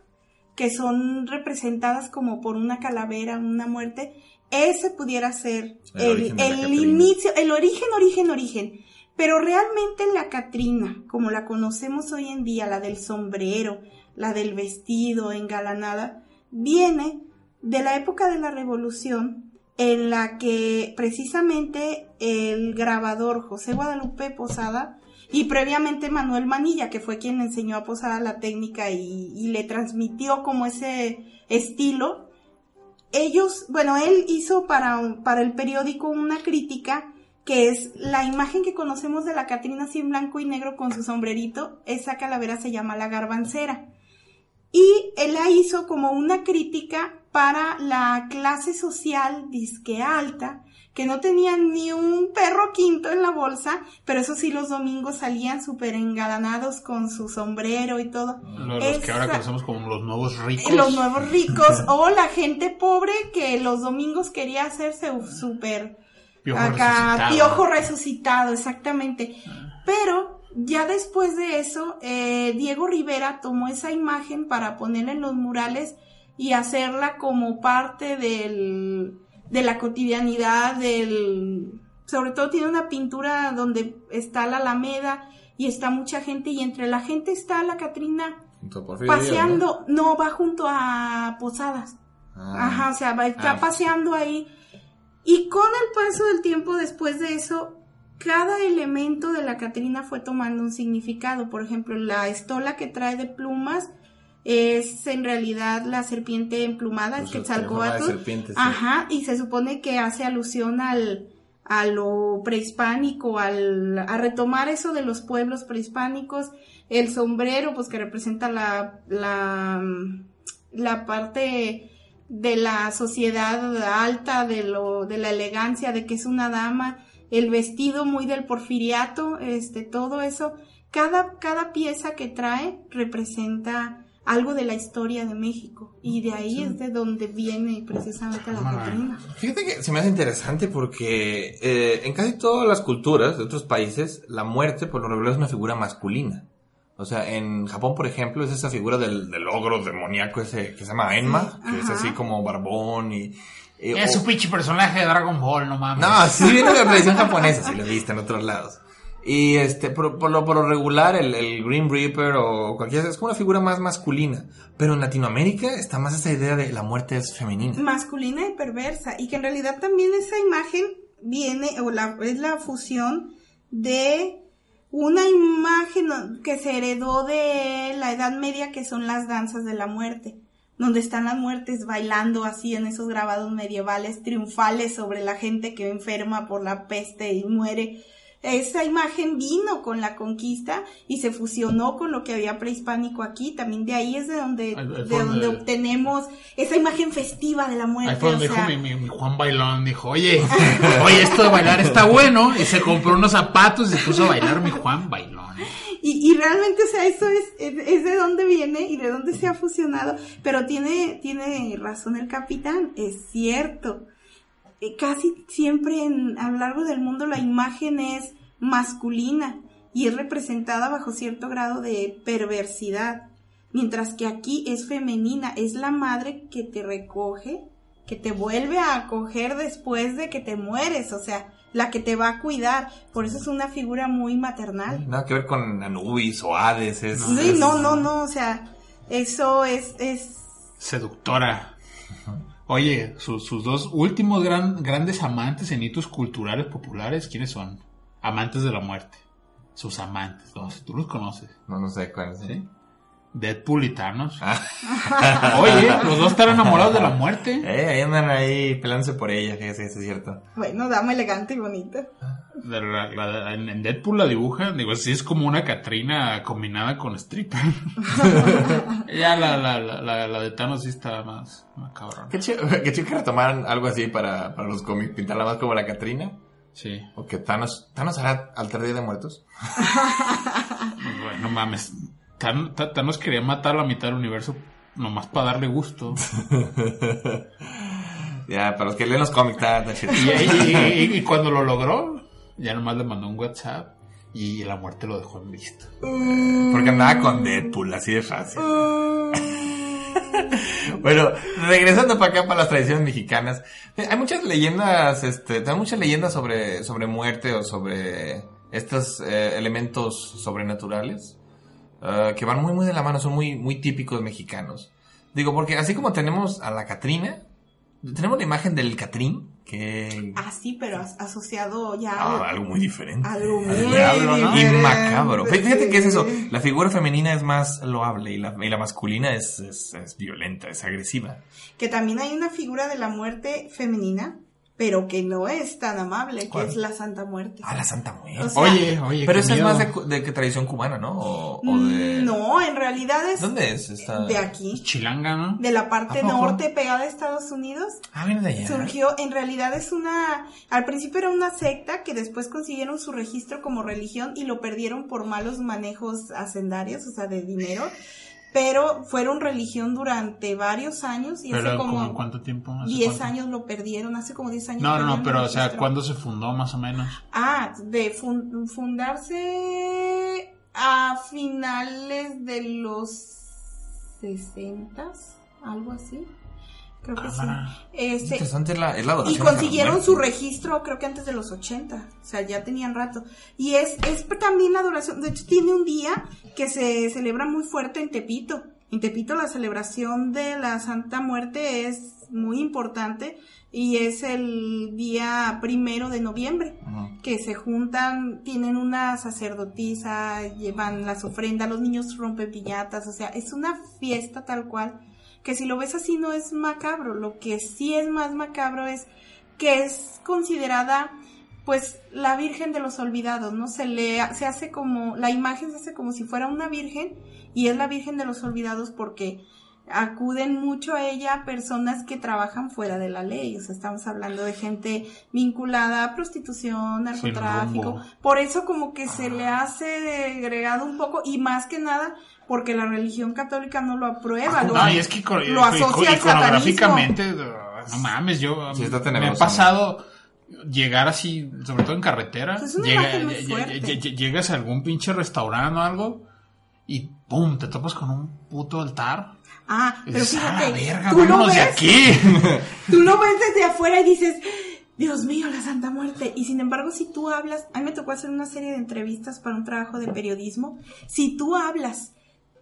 que son representadas como por una calavera, una muerte. Ese pudiera ser El inicio, el origen, origen, origen. Pero realmente la Catrina, como la conocemos hoy en día, la del sombrero, la del vestido engalanada, viene de la época de la Revolución, en la que precisamente el grabador José Guadalupe Posada y previamente Manuel Manilla, que fue quien enseñó a Posada la técnica y, le transmitió como ese estilo, ellos, bueno, él hizo para, para el periódico una crítica que es la imagen que conocemos de la Catrina así en blanco y negro con su sombrerito, esa calavera se llama la garbancera. Y él la hizo como una crítica para la clase social disque alta, que no tenían ni un perro quinto en la bolsa, pero eso sí los domingos salían súper engalanados con su sombrero y todo. Los, que ahora conocemos como los nuevos ricos. los nuevos ricos o la gente pobre que los domingos quería hacerse súper Piojo acá resucitado. piojo resucitado exactamente pero ya después de eso eh, Diego Rivera tomó esa imagen para ponerla en los murales y hacerla como parte del de la cotidianidad del sobre todo tiene una pintura donde está la Alameda y está mucha gente y entre la gente está la Catrina paseando, no, va junto a Posadas. Ah. Ajá, o sea, va, está Ah. paseando ahí. Y con el paso del tiempo después de eso, cada elemento de la Catrina fue tomando un significado. Por ejemplo, la estola que trae de plumas es en realidad la serpiente emplumada, Pues, sí. Ajá, y se supone que hace alusión al a lo prehispánico, al, a retomar eso de los pueblos prehispánicos, el sombrero, pues que representa la, la, la parte de la sociedad alta, de lo, de la elegancia, de que es una dama, el vestido muy del porfiriato, este, todo eso, cada, cada pieza que trae representa algo de la historia de México, y de ahí es de donde viene precisamente la. Catrina. Fíjate que se me hace interesante porque eh, en casi todas las culturas de otros países, la muerte por lo regular es una figura masculina. O sea, en Japón, por ejemplo, es esa figura del, del ogro demoníaco ese que se llama Enma, Sí, que es así como barbón y... eh, Es o- un pinche personaje de Dragon Ball, no mames. No, sí viene de la tradición japonesa, si lo viste en otros lados. Y este, por, lo, por lo regular, el, el Green Reaper o cualquier, es como una figura más masculina. Pero en Latinoamérica está más esa idea de la muerte es femenina. masculina y perversa y que en realidad también esa imagen viene o la, es la fusión de una imagen que se heredó de la Edad Media que son las danzas de la muerte donde están las muertes bailando así en esos grabados medievales triunfales sobre la gente que enferma por la peste y muere esa imagen vino con la conquista y se fusionó con lo que había prehispánico aquí. También de ahí es de donde, de donde obtenemos esa imagen festiva de la muerte. Ahí fue donde o dijo sea, mi, mi- mi Juan Bailón, dijo, oye, oye, esto de bailar está bueno, y se compró unos zapatos y se puso a bailar mi Juan Bailón. Y, y realmente, o sea, eso es, es, es de dónde viene y de dónde se ha fusionado. Pero tiene, tiene razón el capitán, es cierto. Eh, Casi siempre en, a lo largo del mundo la imagen es masculina y es representada bajo cierto grado de perversidad. Mientras que aquí es femenina, es la madre que te recoge, que te vuelve a acoger después de que te mueres, o sea, la que te va a cuidar. Por eso es una figura muy maternal. Nada que ver con Anubis o Hades. Es, Sí, es- no, no, no, o sea, eso es, es, Seductora. Oye, sus, sus dos últimos gran- grandes amantes en hitos culturales populares, ¿quiénes son? Amantes de la muerte. Sus amantes, dos. Tú los conoces, No, no sé cuál es. ¿sí? Deadpool y Thanos. Ah. Oye, los dos están enamorados de la muerte. Eh, ahí andan ahí peleándose por ella, que sí, sí, es cierto. bueno, dama elegante y bonita. De la- la- en Deadpool la dibujan, digo, sí es como una Katrina combinada con stripper. ya la, la, la, la, la de Thanos sí está más, más cabrón. Qué chido, qué chido que retomaran algo así para, para los cómics, pintarla más como la Catrina. Sí. O que Thanos, Thanos hará alter día de muertos. Bueno, no mames. Tan- ta- Thanos quería matar a la mitad del universo nomás para darle gusto. Ya, para los que leen los cómics, está, está chido. Y, y- y- y cuando lo logró, ya nomás le mandó un WhatsApp y la muerte lo dejó en visto. Porque andaba con Deadpool, así de fácil. Bueno, regresando para acá, para las tradiciones mexicanas. eh, Hay muchas leyendas, este, hay muchas leyendas sobre, sobre muerte o sobre estos eh, elementos sobrenaturales. eh, que van muy, muy de la mano, son muy, muy típicos mexicanos. Digo, porque así como tenemos a la Catrina, tenemos la imagen del Catrín, que... Ah, sí, pero as- asociado ya Ah, a algo muy diferente. algo Al muy diablo, ¿no? Y macabro. Fí- Fíjate que es eso. La figura femenina es más loable y la, y la masculina es, es, es violenta, es agresiva. Que también hay una figura de la muerte femenina, pero que no es tan amable, que ¿Cuál? es la Santa Muerte. Ah, la Santa Muerte. O sea, Oye, oye, Pero esa es más de, de que tradición cubana, ¿no? O, o de... Mm, No, en realidad es ¿Dónde es esta? de aquí, Chilanga, ¿no? de la parte norte pegada a Estados Unidos. Ah, viene de allá. Surgió, en realidad es una, al principio era una secta que después consiguieron su registro como religión y lo perdieron por malos manejos hacendarios, o sea, de dinero, pero fueron religión durante varios años y Pero hace como, como cuánto tiempo? ¿Hace 10 cuánto? años lo perdieron, hace como 10 años. No, no, no, pero o sea. ¿cuándo se fundó más o menos? Ah, de fun- fundarse a finales de los 60, algo así. Creo que sí. Este, Interesante es la, es la y consiguieron su registro creo que antes de los 80, o sea, ya tenían rato. Y es, es también la adoración, de hecho tiene un día que se celebra muy fuerte en Tepito. En Tepito la celebración de la Santa Muerte es muy importante y es el día primero de noviembre que se juntan, tienen una sacerdotisa, llevan las ofrendas, los niños rompen piñatas, o sea, es una fiesta tal cual, que si lo ves así no es macabro, lo que sí es más macabro es que es considerada pues la Virgen de los Olvidados, ¿no? Se le se hace como la imagen se hace como si fuera una virgen y es la Virgen de los Olvidados porque acuden mucho a ella personas que trabajan fuera de la ley, o sea, estamos hablando de gente vinculada a prostitución, narcotráfico, por eso como que se le hace agregado un poco y más que nada porque la religión católica no lo aprueba, lo, No, y es que lo asocia ico- al iconográficamente, no mames, yo Sí, me ha pasado llegar así, sobre todo en carretera, Pues llega- llegas a algún pinche restaurante o algo y pum, te topas con un puto altar. Ah, pero dices, "Ah, fíjate, verga, tú lo vámonos de ves, aquí. tú lo ves desde afuera y dices, Dios mío, la Santa Muerte. Y sin embargo, si tú hablas, a mí me tocó hacer una serie de entrevistas para un trabajo de periodismo, si tú hablas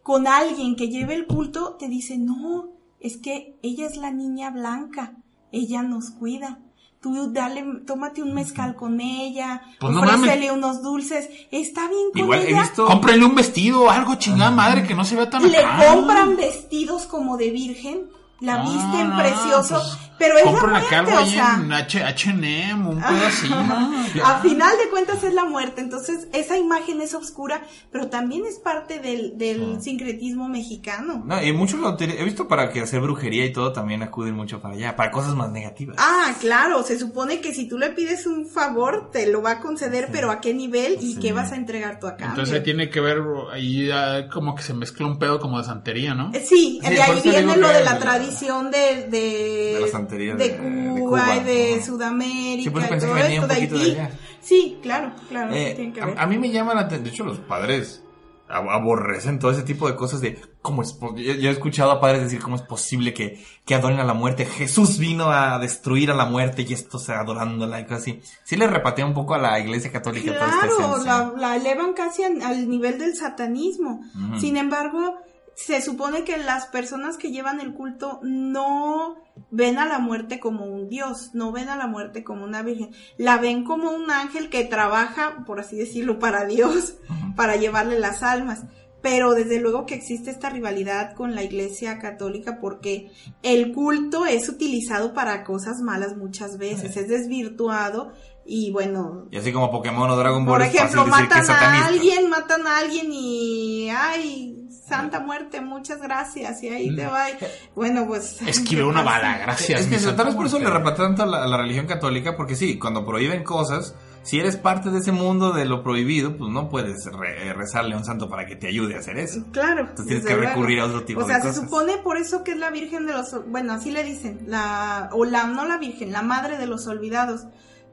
con alguien que lleve el culto, te dice, no, es que ella es la niña blanca, ella nos cuida. Tú dale, tómate un mezcal con ella, Pues no ofrécele unos dulces, está bien con Igual he visto... Un vestido o algo, chingada madre, que no se vea tan Le acá. compran vestidos como de virgen, la No, visten no, precioso, pues- Pero es Compro la la calvo muerte, o ahí sea. en H- H&M, un pedo así, ¿no? A final de cuentas es la muerte, entonces esa imagen es oscura, pero también es parte del, del sincretismo mexicano. No, y muchos lo he visto para que hacer brujería y todo también acuden mucho para allá, para cosas más negativas. Ah, claro, se supone que si tú le pides un favor, te lo va a conceder, pero ¿a qué nivel y Sí. qué vas a entregar tú a cambio? Entonces tiene que ver, ahí ah, como que se mezcla un pedo como de santería, ¿no? Eh, Sí, Sí, de ahí viene lo de de la la- tradición de, de, De la de de- Cuba, de Cuba, y de. Sudamérica Sí, por eso y pensé todo que venía esto, un de poquito de Haití. allá. Sí, claro, claro, Eh, tiene que a, ver. a mí me llama la atención, de hecho los padres ab- aborrecen todo ese tipo de cosas de cómo es, yo, yo he escuchado a padres decir cómo es posible que, que adoren a la muerte, Jesús vino a destruir a la muerte y esto se adorándola y cosas así. Sí le repatea un poco a la iglesia católica toda esta Claro, la, la elevan casi al nivel del satanismo. Sin embargo, se supone que las personas que llevan el culto no ven a la muerte como un dios, no ven a la muerte como una virgen, la ven como un ángel que trabaja, por así decirlo, para Dios, para llevarle las almas. Pero desde luego que existe esta rivalidad con la iglesia católica porque el culto es utilizado para cosas malas muchas veces, es desvirtuado y bueno, Y así como Pokémon o Dragon Ball por es fácil ejemplo, que matan es a alguien, matan a alguien y ay, santa muerte, muchas gracias y ahí te va. Bueno, pues Esquive una bala, gracias. Es que tal vez por eso le reparte tanto a la, a la religión católica, porque sí, cuando prohíben cosas, si eres parte de ese mundo de lo prohibido, pues no puedes re- rezarle a un santo para que te ayude a hacer eso. Claro. Entonces tienes que recurrir a otro tipo O sea, de se cosas. supone por eso que es la Virgen de los, bueno, así le dicen, la, o la, no la Virgen, la Madre de los Olvidados,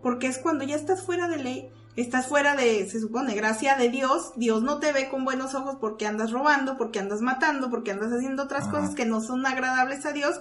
porque es cuando ya estás fuera de ley, estás fuera de, se supone, gracia de Dios, Dios no te ve con buenos ojos porque andas robando, porque andas matando, porque andas haciendo otras cosas que no son agradables a Dios,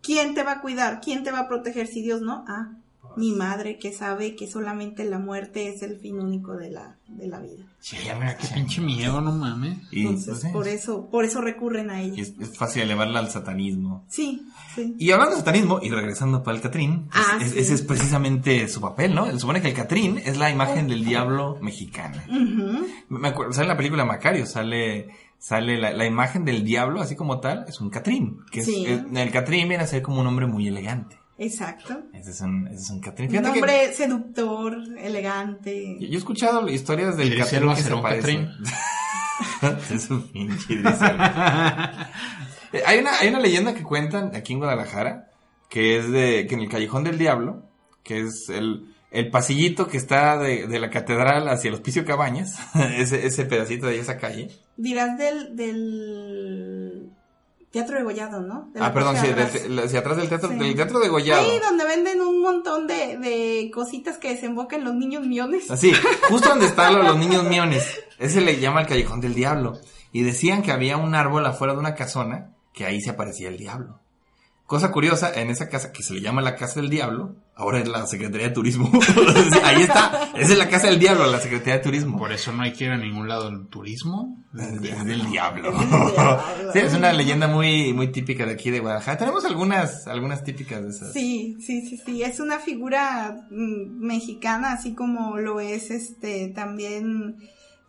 ¿quién te va a cuidar? ¿Quién te va a proteger si Dios no? Ah, mi madre que sabe que solamente la muerte es el fin único de la, de la vida. Sí, mira, qué pinche miedo, no mames. Y, Entonces, pues, sí, por eso, por eso recurren a y ella. es, es fácil elevarla al satanismo. Sí, sí. Y hablando de satanismo, y regresando para el Catrín, Ah, es- sí. ese es precisamente su papel, ¿no? Se supone que el Catrín es la imagen del diablo mexicana. Me acuerdo, sale en la película Macario, sale, sale la, la imagen del diablo, así como tal, es un Catrín. Que es- Sí. es- el Catrín viene a ser como un hombre muy elegante. Exacto. Ese es un, ese es un Catrín. Un que hombre seductor, elegante. yo he escuchado historias del Catrín que se parecen. es un pinche. Eh, hay una, hay una leyenda que cuentan aquí en Guadalajara, que es de, que en el Callejón del Diablo, que es el, el pasillito que está de, de la catedral hacia el Hospicio Cabañas, ese, ese pedacito de esa calle. Dirás del, del Teatro de Gollado, ¿no? De Ah, perdón, sí, de hacia atrás del teatro, Sí. del teatro de Gollado. Ahí donde venden un montón de, de cositas que desembocan los niños millones. Así, justo donde están los, los niños miones. Ese le llama el Callejón del Diablo. Y decían que había un árbol afuera de una casona, que ahí se aparecía el diablo. Cosa curiosa, en esa casa que se le llama la Casa del Diablo, ahora es la Secretaría de Turismo. ahí está, esa es la Casa del Diablo, la Secretaría de Turismo. Por eso no hay que ir a ningún lado del turismo. Es del diablo. Es del diablo. sí, es una leyenda muy, muy típica de aquí de Guadalajara. Tenemos algunas, algunas típicas de esas. Sí, sí, sí, sí. Es una figura mm, mexicana, así como lo es este también.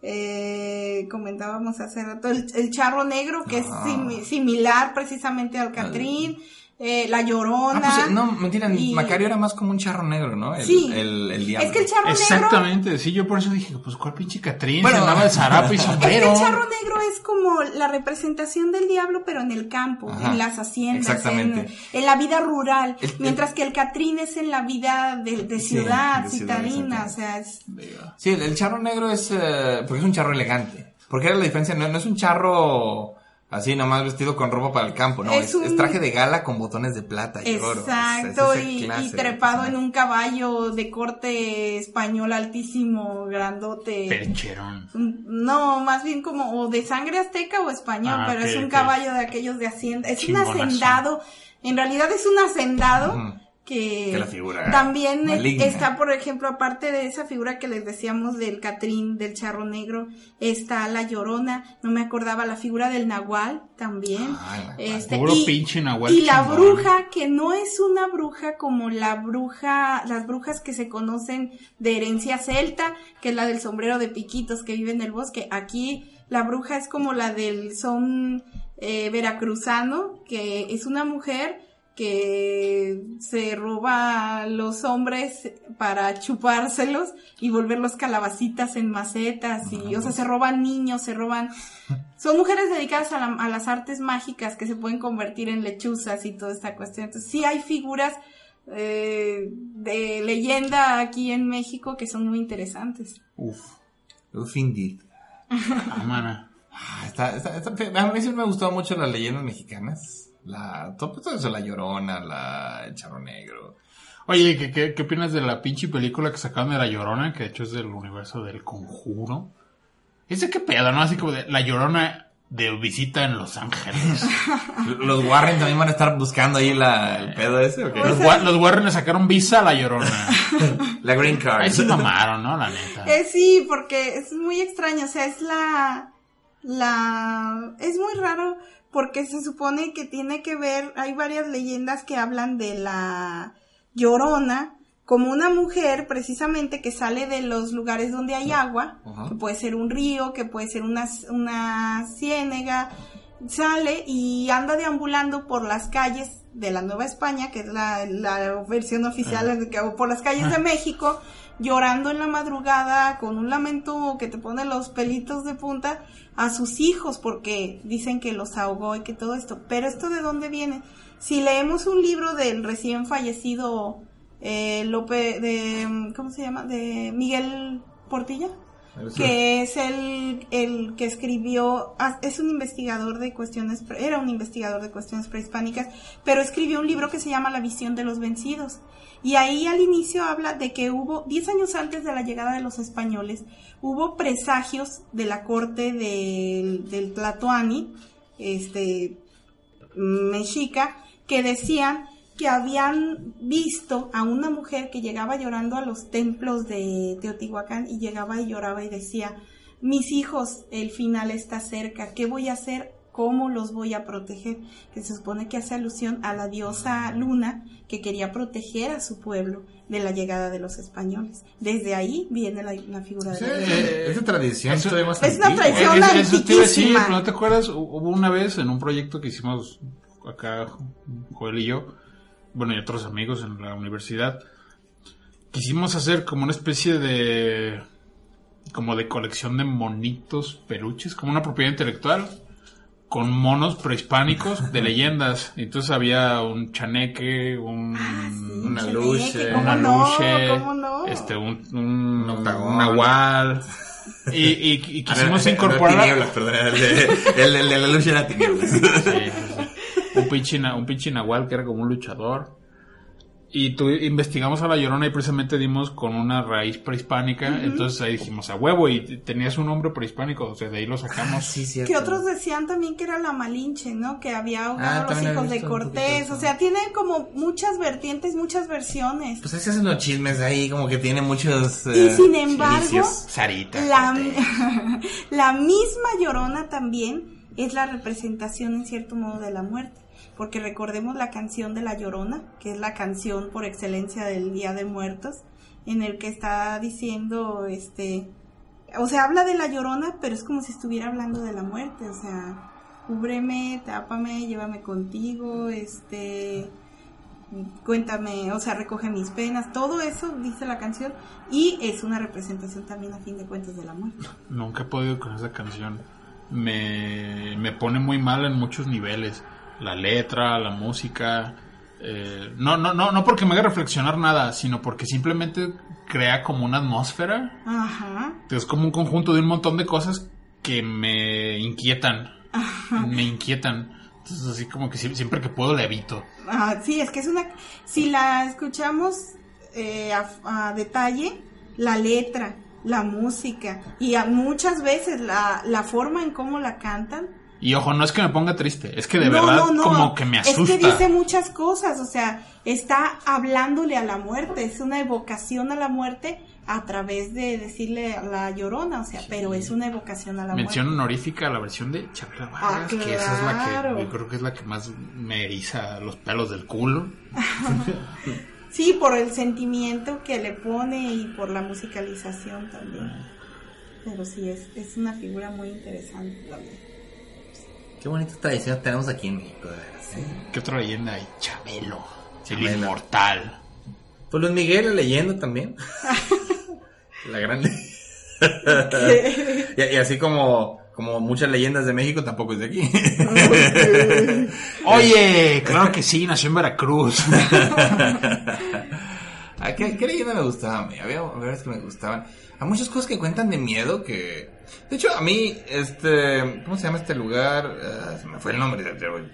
Eh, comentábamos hace rato el, el charro negro que Ah. es simi- similar precisamente al Catrín, eh, la llorona. Ah, pues, eh, no, mentira, y- Macario era más como un charro negro, ¿no? El, Sí. el, el diablo. Es que el charro negro Exactamente, sí, yo por eso dije, pues cuál pinche Catrín, Bueno, andaba de zarapo y Es que sombrero. el charro negro es como la representación del diablo, pero en el campo, Ajá, en las haciendas, exactamente. En, en la vida rural, El- mientras que el Catrín es en la vida de, de Sí, ciudad, citadina, o sea, es... Sí, el, el charro negro es, eh, porque es un charro elegante. Porque era la diferencia, no, no es un charro así nomás vestido con ropa para el campo, no, Es es, un- es traje de gala con botones de plata y oro. Exacto, Es- es esa y, trepado en un caballo de corte español altísimo, grandote. percherón. No, más bien como o de sangre azteca o español, Ah, pero es un caballo de aquellos de hacienda. Es un hacendado, en realidad es un hacendado. Que, Que la figura también maligna. está, por ejemplo, aparte de esa figura que les decíamos del Catrín, del Charro Negro, está la Llorona, no me acordaba la figura del Nahual también. Ah, Nahual. Este, Puro y- pinche nahual y la bruja, que no es una bruja como la bruja, las brujas que se conocen de herencia celta, que es la del sombrero de piquitos que vive en el bosque. Aquí la bruja es como la del son eh, veracruzano, que es una mujer que se roba a los hombres para chupárselos y volverlos calabacitas en macetas y, o sea, se roban niños, se roban... Son mujeres dedicadas a, la- a las artes mágicas que se pueden convertir en lechuzas y toda esta cuestión. Entonces, sí hay figuras eh, de leyenda aquí en México que son muy interesantes. Uf. Uf, indeed. Ah, mana. Ah, está- está- está- a mí sí me gustado mucho las leyendas mexicanas. La, todo, eso, la llorona, la, el charro negro. Oye, ¿qué, qué, qué opinas de la pinche película que sacaron de La Llorona? Que de hecho es del universo del conjuro. ¿Ese qué pedo, no? Así como de La Llorona de visita en Los Ángeles. Los Warren también van a estar buscando ahí la, el pedo ese, ¿o qué? los, Wa- los Warren le sacaron visa a La Llorona. La green card. Ahí sí mamaron, ¿no? La neta. Eh, sí, porque es muy extraño, o sea, es la, la, es muy raro porque se supone que tiene que ver, hay varias leyendas que hablan de la llorona como una mujer precisamente que sale de los lugares donde hay agua, que puede ser un río, que puede ser una, una ciénega, sale y anda deambulando por las calles de la Nueva España, que es la, la versión oficial, de que- por las calles de México, llorando en la madrugada con un lamento que te pone los pelitos de punta a sus hijos porque dicen que los ahogó y que todo esto. Pero esto de dónde viene? Si leemos un libro del recién fallecido eh, Lope, de, ¿cómo se llama? De Miguel Portilla que es el, el que escribió, es un investigador de cuestiones, era un investigador de cuestiones prehispánicas, pero escribió un libro que se llama La visión de los vencidos. Y ahí al inicio habla de que hubo, 10 años antes de la llegada de los españoles, hubo presagios de la corte del, del Tlatoani, este, mexica, que decían que habían visto a una mujer que llegaba llorando a los templos de Teotihuacán y llegaba y lloraba y decía, mis hijos, el final está cerca, ¿qué voy a hacer? ¿Cómo los voy a proteger? Que se supone que hace alusión a la diosa Luna que quería proteger a su pueblo de la llegada de los españoles. Desde ahí viene la, la figura de la eh, esa tradición Eso- más es una tradición Eh, eso- eso te iba a decir, antiquísima. ¿no te acuerdas? Hubo una vez en un proyecto que hicimos acá, Joel y yo, bueno, y otros amigos en la universidad, quisimos hacer como una especie de, como de colección de monitos, peluches, como una propiedad intelectual, con monos prehispánicos de leyendas. Entonces había un chaneque, un, Una luche, ¿cómo una no? luche, ¿Cómo no? este, un, un, Un nahual. Y, y, y Ah, quisimos no, incorporar... no, tinieblas, perdón, el de, el, el de la lucha era tinieblas. Sí, sí, sí. Un pinche, un pinche nahual que era como un luchador. Y tu, investigamos a la llorona y precisamente dimos con una raíz prehispánica. Entonces ahí dijimos a huevo y tenías un nombre prehispánico. O sea, de ahí lo sacamos. sí, cierto. Que otros decían también que era la Malinche, ¿no? Que había ahogado Ah, a los hijos de Cortés. O sea, tiene como muchas vertientes, muchas versiones. Pues ahí se hacen los chismes ahí, como que tiene muchos. Y eh, sin embargo, indicios. Sarita. la, la misma llorona también es la representación en cierto modo de la muerte. Porque recordemos la canción de la llorona, que es la canción por excelencia del Día de Muertos, en el que está diciendo, este, o sea, habla de la llorona, pero es como si estuviera hablando de la muerte, o sea, cúbreme, tápame, llévame contigo, este, cuéntame, o sea, recoge mis penas, todo eso dice la canción y es una representación también a fin de cuentas de la muerte. Nunca he podido con esa canción. Me, me pone muy mal en muchos niveles. La letra, la música. eh, no, no, no, no porque me haga reflexionar nada, sino porque simplemente crea como una atmósfera. Ajá. Es como un conjunto de un montón de cosas que me inquietan. Me inquietan. Entonces así como que sie- siempre que puedo la evito. Ah, sí, es que es una, si la escuchamos eh, a, a detalle, la letra, la música y a muchas veces la, la forma en cómo la cantan, Y ojo, no es que me ponga triste, es que de No, verdad no, no. como que me asusta. Es que dice muchas cosas, o sea, está hablándole a la muerte, es una evocación a la muerte a través de decirle a la llorona, o sea, pero es una evocación a la Mención muerte. honorífica a la versión de Vargas, Ah, que esa es la que yo creo que es la que más me eriza los pelos del culo. Sí, por el sentimiento que le pone y por la musicalización también. Pero sí, es, es una figura muy interesante también. Qué bonita tradición tenemos aquí en México, de veras. ¿eh? ¿Qué otra leyenda hay? Chabelo. Chabelo. El inmortal. Pues Luis Miguel, la leyenda también. la gran. y, y así como, como muchas leyendas de México, tampoco es de aquí. Oye, claro que sí, nació en Veracruz. Ah, ¿Qué, qué leyenda me gustaba a mí? Había veces que me gustaban. Hay muchas cosas que cuentan de miedo que... De hecho, a mí, este... ¿Cómo se llama este lugar? Ah, se me fue el nombre. de-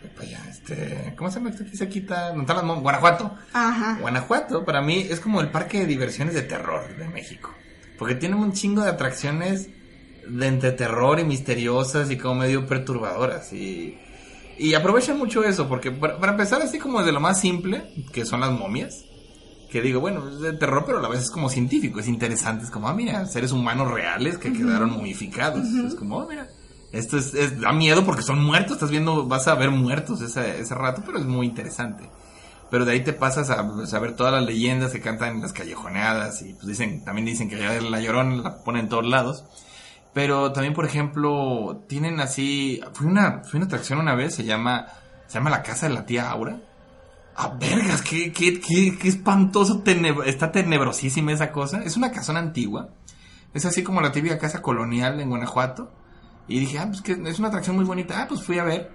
este... ¿Cómo se llama este aquí están las mon- Guanajuato. Ajá. Guanajuato, para mí, es como el parque de diversiones de terror de México. Porque tiene un chingo de atracciones de entre terror y misteriosas y como medio perturbadoras. Y, y aprovechan mucho eso, porque para, para empezar, así como de lo más simple, que son las momias. Que digo, bueno, es de terror, pero a la vez es como científico, es interesante. Es como, ah, mira, seres humanos reales que quedaron momificados. Es como, oh, mira, esto es, es- da miedo porque son muertos, estás viendo, vas a ver muertos ese, ese rato, pero es muy interesante. Pero de ahí te pasas a pues, a ver todas las leyendas que cantan en las callejoneadas y pues dicen, también dicen que la llorona la ponen en todos lados. Pero también, por ejemplo, tienen así, fui una, una atracción una vez, se llama, se llama la casa de la tía Aura. Ah, vergas, qué, qué, qué, qué espantoso, está tenebrosísima esa cosa. Es una casona antigua. Es así como la típica casa colonial en Guanajuato. Y dije, ah, pues que es una atracción muy bonita. Ah, pues fui a ver.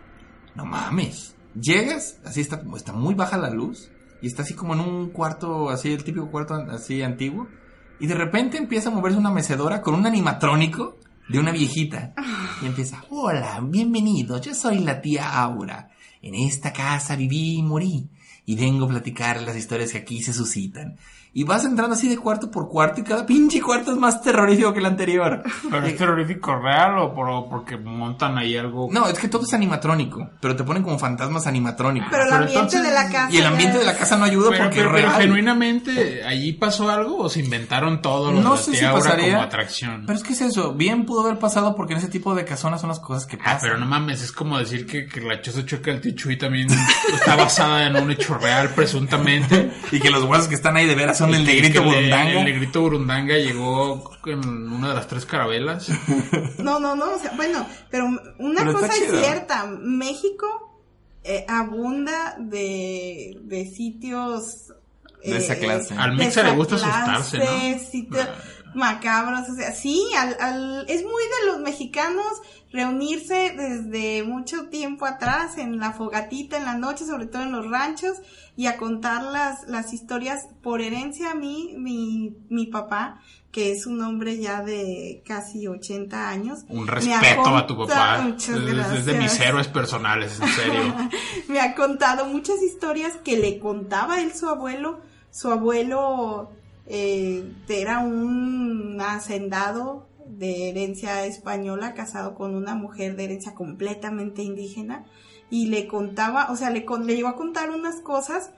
No mames. Llegas, así está, está muy baja la luz. Y está así como en un cuarto, así, el típico cuarto así antiguo. Y de repente empieza a moverse una mecedora con un animatrónico de una viejita. Y empieza, hola, bienvenido, yo soy la tía Aura. En esta casa viví y morí. Y vengo a platicar las historias que aquí se suscitan. Y vas entrando así de cuarto por cuarto y cada pinche cuarto es más terrorífico que el anterior. ¿Pero es terrorífico real o por- porque montan ahí algo? No, es que todo es animatrónico, pero te ponen como fantasmas animatrónicos. Pero el Pero ambiente entonces- de la casa. y el ambiente ya de la es- casa no ayuda Pero, porque pero- es pero real. genuinamente, ¿allí pasó algo o se inventaron todo lo No de sé si pasaría. como atracción? Pero es que es eso, bien pudo haber pasado porque en ese tipo de casonas son las cosas que pasan. Ah, pero no mames, es como decir que, que la choza chueca del tío Chuy también está basada en un hecho real, presuntamente. Y que los huesos que están ahí de veras son el negrito el- burundanga. El negrito burundanga llegó en una de las tres carabelas. No, no, no, o sea, bueno, pero una Pero cosa es cierta, México eh, abunda de, de sitios... De esa clase. Al Mexa le gusta clase, asustarse, ¿no? sitios macabros, o sea, sí, al, al- es muy de los mexicanos reunirse desde mucho tiempo atrás en la fogatita en la noche, sobre todo en los ranchos, y a contar las, las historias por herencia a mí, mi, mi papá, que es un hombre ya de casi 80 años. Un respeto a tu papá. Muchas Es, es de gracias. mis héroes personales, en serio. me ha contado muchas historias que le contaba él su abuelo. Su abuelo eh, era un hacendado de herencia española casado con una mujer de herencia completamente indígena y le contaba, o sea, le, le llegó a contar unas cosas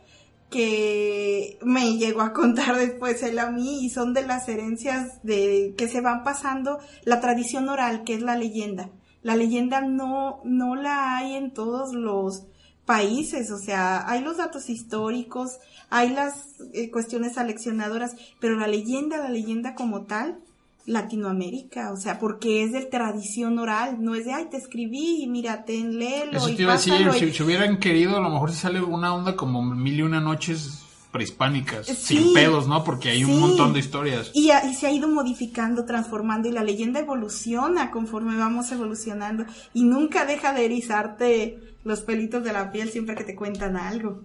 que me llegó a contar después él a mí y son de las herencias de que se van pasando la tradición oral que es la leyenda. La leyenda no no la hay en todos los países o sea hay los datos históricos hay las eh, cuestiones aleccionadoras pero la leyenda la leyenda como tal Latinoamérica, o sea, porque es de tradición oral, no es de, ay, te escribí y mira, ten, léelo Eso te iba a decir, pásalo", y- si, si hubieran querido, a lo mejor se sale una onda como mil y una noches prehispánicas, Sí. sin pedos, ¿no? Porque hay un montón de historias. Y, y se ha ido modificando, transformando y la leyenda evoluciona conforme vamos evolucionando y nunca deja de erizarte los pelitos de la piel siempre que te cuentan algo.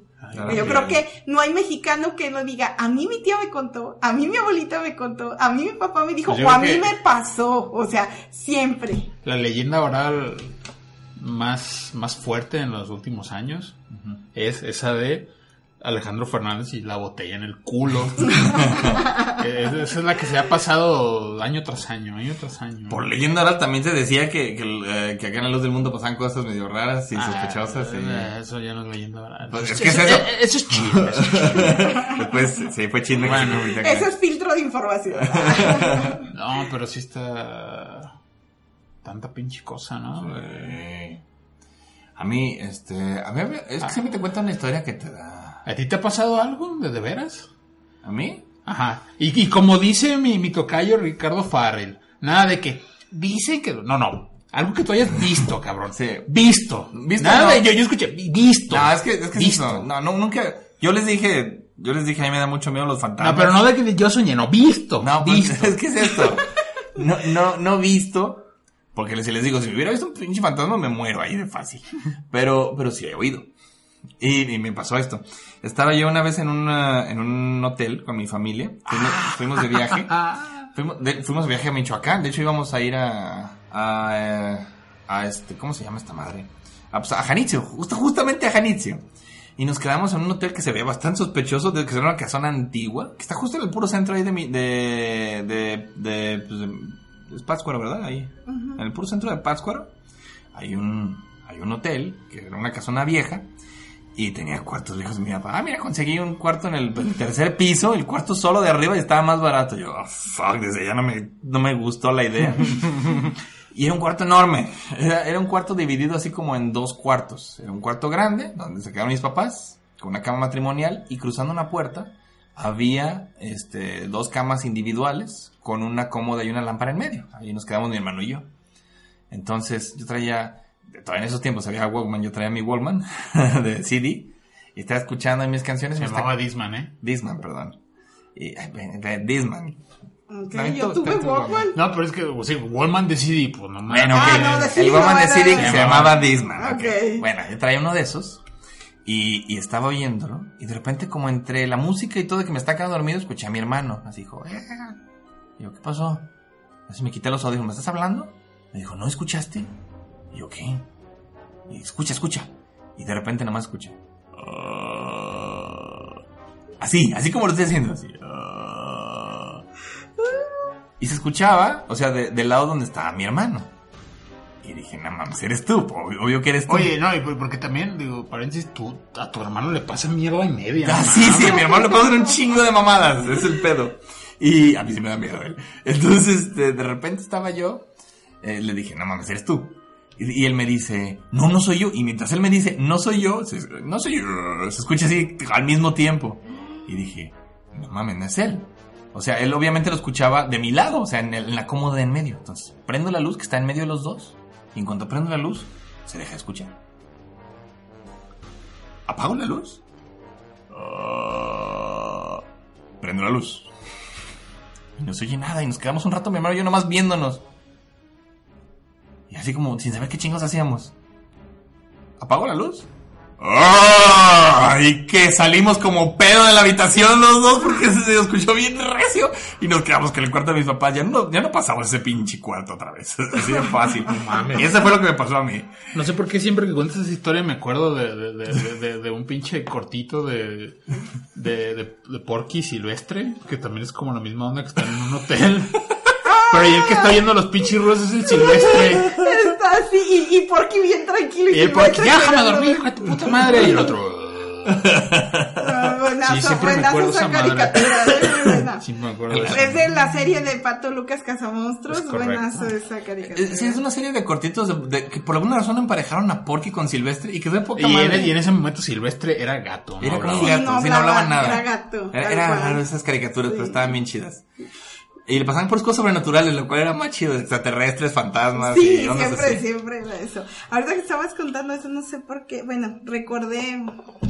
Yo creo que no. hay mexicano que no diga, a mí mi tía me contó, a mí mi abuelita me contó, a mí mi papá me dijo, Pues o a mí me pasó, o sea, siempre. La leyenda oral más, más fuerte en los últimos años es esa de Alejandro Fernández y la botella en el culo. Eh, esa es la que se ha pasado año tras año, año tras año. Por leyenda oral también se decía que, que, eh, que acá en la luz del mundo pasaban cosas medio raras y Ah, sospechosas. y- eh, Eso ya no es leyenda oral. Pues es que es eso. eh, Eso es chisme. eso es chisme. Después, sí, fue chisme que se Bueno. Eso es filtro de información. No, pero sí está tanta pinche cosa, ¿no? Sí. A mí, este, a mí, es que siempre te cuentan una historia que te da. ¿A ti te ha pasado algo de, de veras? ¿A mí? Ajá. Y, y como dice mi, mi tocayo Ricardo Farrell, nada de que dice que... No, no. Algo que tú hayas visto, cabrón. Sí. Visto. Visto, Nada no. de yo, yo escuché, vi- visto. No, es que, es que Visto. eso. No, no, nunca. Yo les dije, yo les dije, a mí me da mucho miedo los fantasmas. No, pero no de que yo soñé, no, visto. No, pues, visto. es que es esto. No, no, no visto. Porque si les digo, si me hubiera visto un pinche fantasma, me muero ahí de fácil. Pero, pero sí he oído. Y, y me pasó esto. Estaba yo una vez en, una, en un hotel con mi familia. Fuimos, fuimos de viaje. Ah, Fuimos de, fuimos de viaje a Michoacán. De hecho, íbamos a ir a, a, a este, ¿cómo se llama esta madre? A, pues, a Janitzio, justo, justamente a Janitzio. Y nos quedamos en un hotel que se veía bastante sospechoso, de que era una casona antigua, que está justo en el puro centro ahí de, mi- de, de, de, pues, de- es Pátzcuaro, ¿verdad? Ahí. En el puro centro de Pátzcuaro hay un, hay un hotel, que era una casona vieja, y tenía cuartos viejos. Mi papá, ah, mira, conseguí un cuarto en el, el tercer piso, el cuarto solo de arriba y estaba más barato. Yo, oh, fuck, desde ya no me, no me gustó la idea. y era un cuarto enorme. Era, era un cuarto dividido así como en dos cuartos. Era un cuarto grande, donde se quedaron mis papás, con una cama matrimonial, y cruzando una puerta había este, dos camas individuales, con una cómoda y una lámpara en medio. Ahí nos quedamos mi hermano y yo. Entonces, yo traía, todavía en esos tiempos había Walkman, yo traía mi Walkman de CD y estaba escuchando mis canciones. se me llamaba estaba- Disman, ¿eh? Disman, perdón. Y, Disman. Ok, También yo tú- tuve Walkman. No, pero es que, o sea, Wallman de CD, pues no. Bueno, Ah, ok. no, de CD el Walkman no de CD ese. se llamaba Disman. Bueno, yo traía uno de esos y, y estaba oyéndolo y de repente como entre la música y todo que me está quedando dormido escuché a mi hermano. Así dijo, "Eh". Y yo, ¿qué pasó? Así me quité los audífonos. ¿Me estás hablando? Me dijo, ¿no escuchaste? Y yo, ¿qué? Y escucha, escucha. Y de repente nomás escuché. "Ah". Así, así como lo estoy haciendo. Así. Y se escuchaba, o sea, de- del lado donde estaba mi hermano. Y dije, no mames, eres tú, obvio, obvio que eres tú. Oye, no, y por- porque también, digo, paréntesis, tú, a tu hermano le pasa mierda y media. Ah, sí, sí, a mi hermano le pasan un chingo de mamadas, es el pedo. Y a mí sí me da miedo él. Entonces, este, de repente estaba yo, eh, le dije, no mames, eres tú. Y, él me dice, no, no soy yo. Y mientras él me dice, no soy yo, se, no soy yo, se escucha así al mismo tiempo. Y dije, no mames, no es él. O sea, él obviamente lo escuchaba de mi lado, o sea, en, el- en la cómoda en medio. Entonces, prendo la luz que está en medio de los dos. Y en cuanto prendo la luz, se deja de escuchar. ¿Apago la luz? Ah, prendo la luz. Y no se oye nada. Y nos quedamos un rato, mi hermano yo nomás viéndonos. Y así como sin saber qué chingos hacíamos. ¿Apago la luz? ¡Ah! Y que salimos como pedo de la habitación los dos porque se escuchó bien recio. Y nos quedamos con el cuarto de mis papás. Ya no, ya no pasamos ese pinche cuarto otra vez. Así de fácil. mames. Y eso fue lo que me pasó a mí. No sé por qué siempre que cuentas esa historia me acuerdo de, de, de, de- de- de un pinche cortito de, de, de, de Porky Silvestre, que también es como la misma onda que están en un hotel. Pero el que está viendo los pinches rusos es el Silvestre. Está así, y, y Porky bien tranquilo. Y el Porky, déjame dormir, hijo de tu puta madre. Y el otro. Ah, buenazo, Sí, siempre me buenazo acuerdo esa caricatura, eh, muy buena. Sí, me acuerdo. Es de la serie de Pato Lucas Cazamonstruos, Es correcto. buenazo esa caricatura. Eh, Sí, es una serie de cortitos de, de- que por alguna razón emparejaron a Porky con Silvestre y quedó de poca Y madre. y en ese momento Silvestre era gato. ¿no? Era como Hablaba. un gato, no sí, no hablaba, hablaban nada. era gato, Era, tal era cual. raro esas caricaturas, pero Sí. estaban bien chidas. Y le pasaban por cosas sobrenaturales, lo cual era más chido, extraterrestres, fantasmas Sí, y siempre, así. siempre era eso. Ahorita que estabas contando eso, no sé por qué, bueno, recordé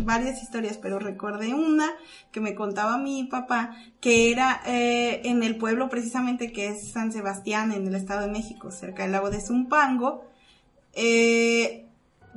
varias historias, pero recordé una que me contaba mi papá, que era eh, en el pueblo precisamente que es San Sebastián, en el Estado de México, cerca del lago de Zumpango. Eh,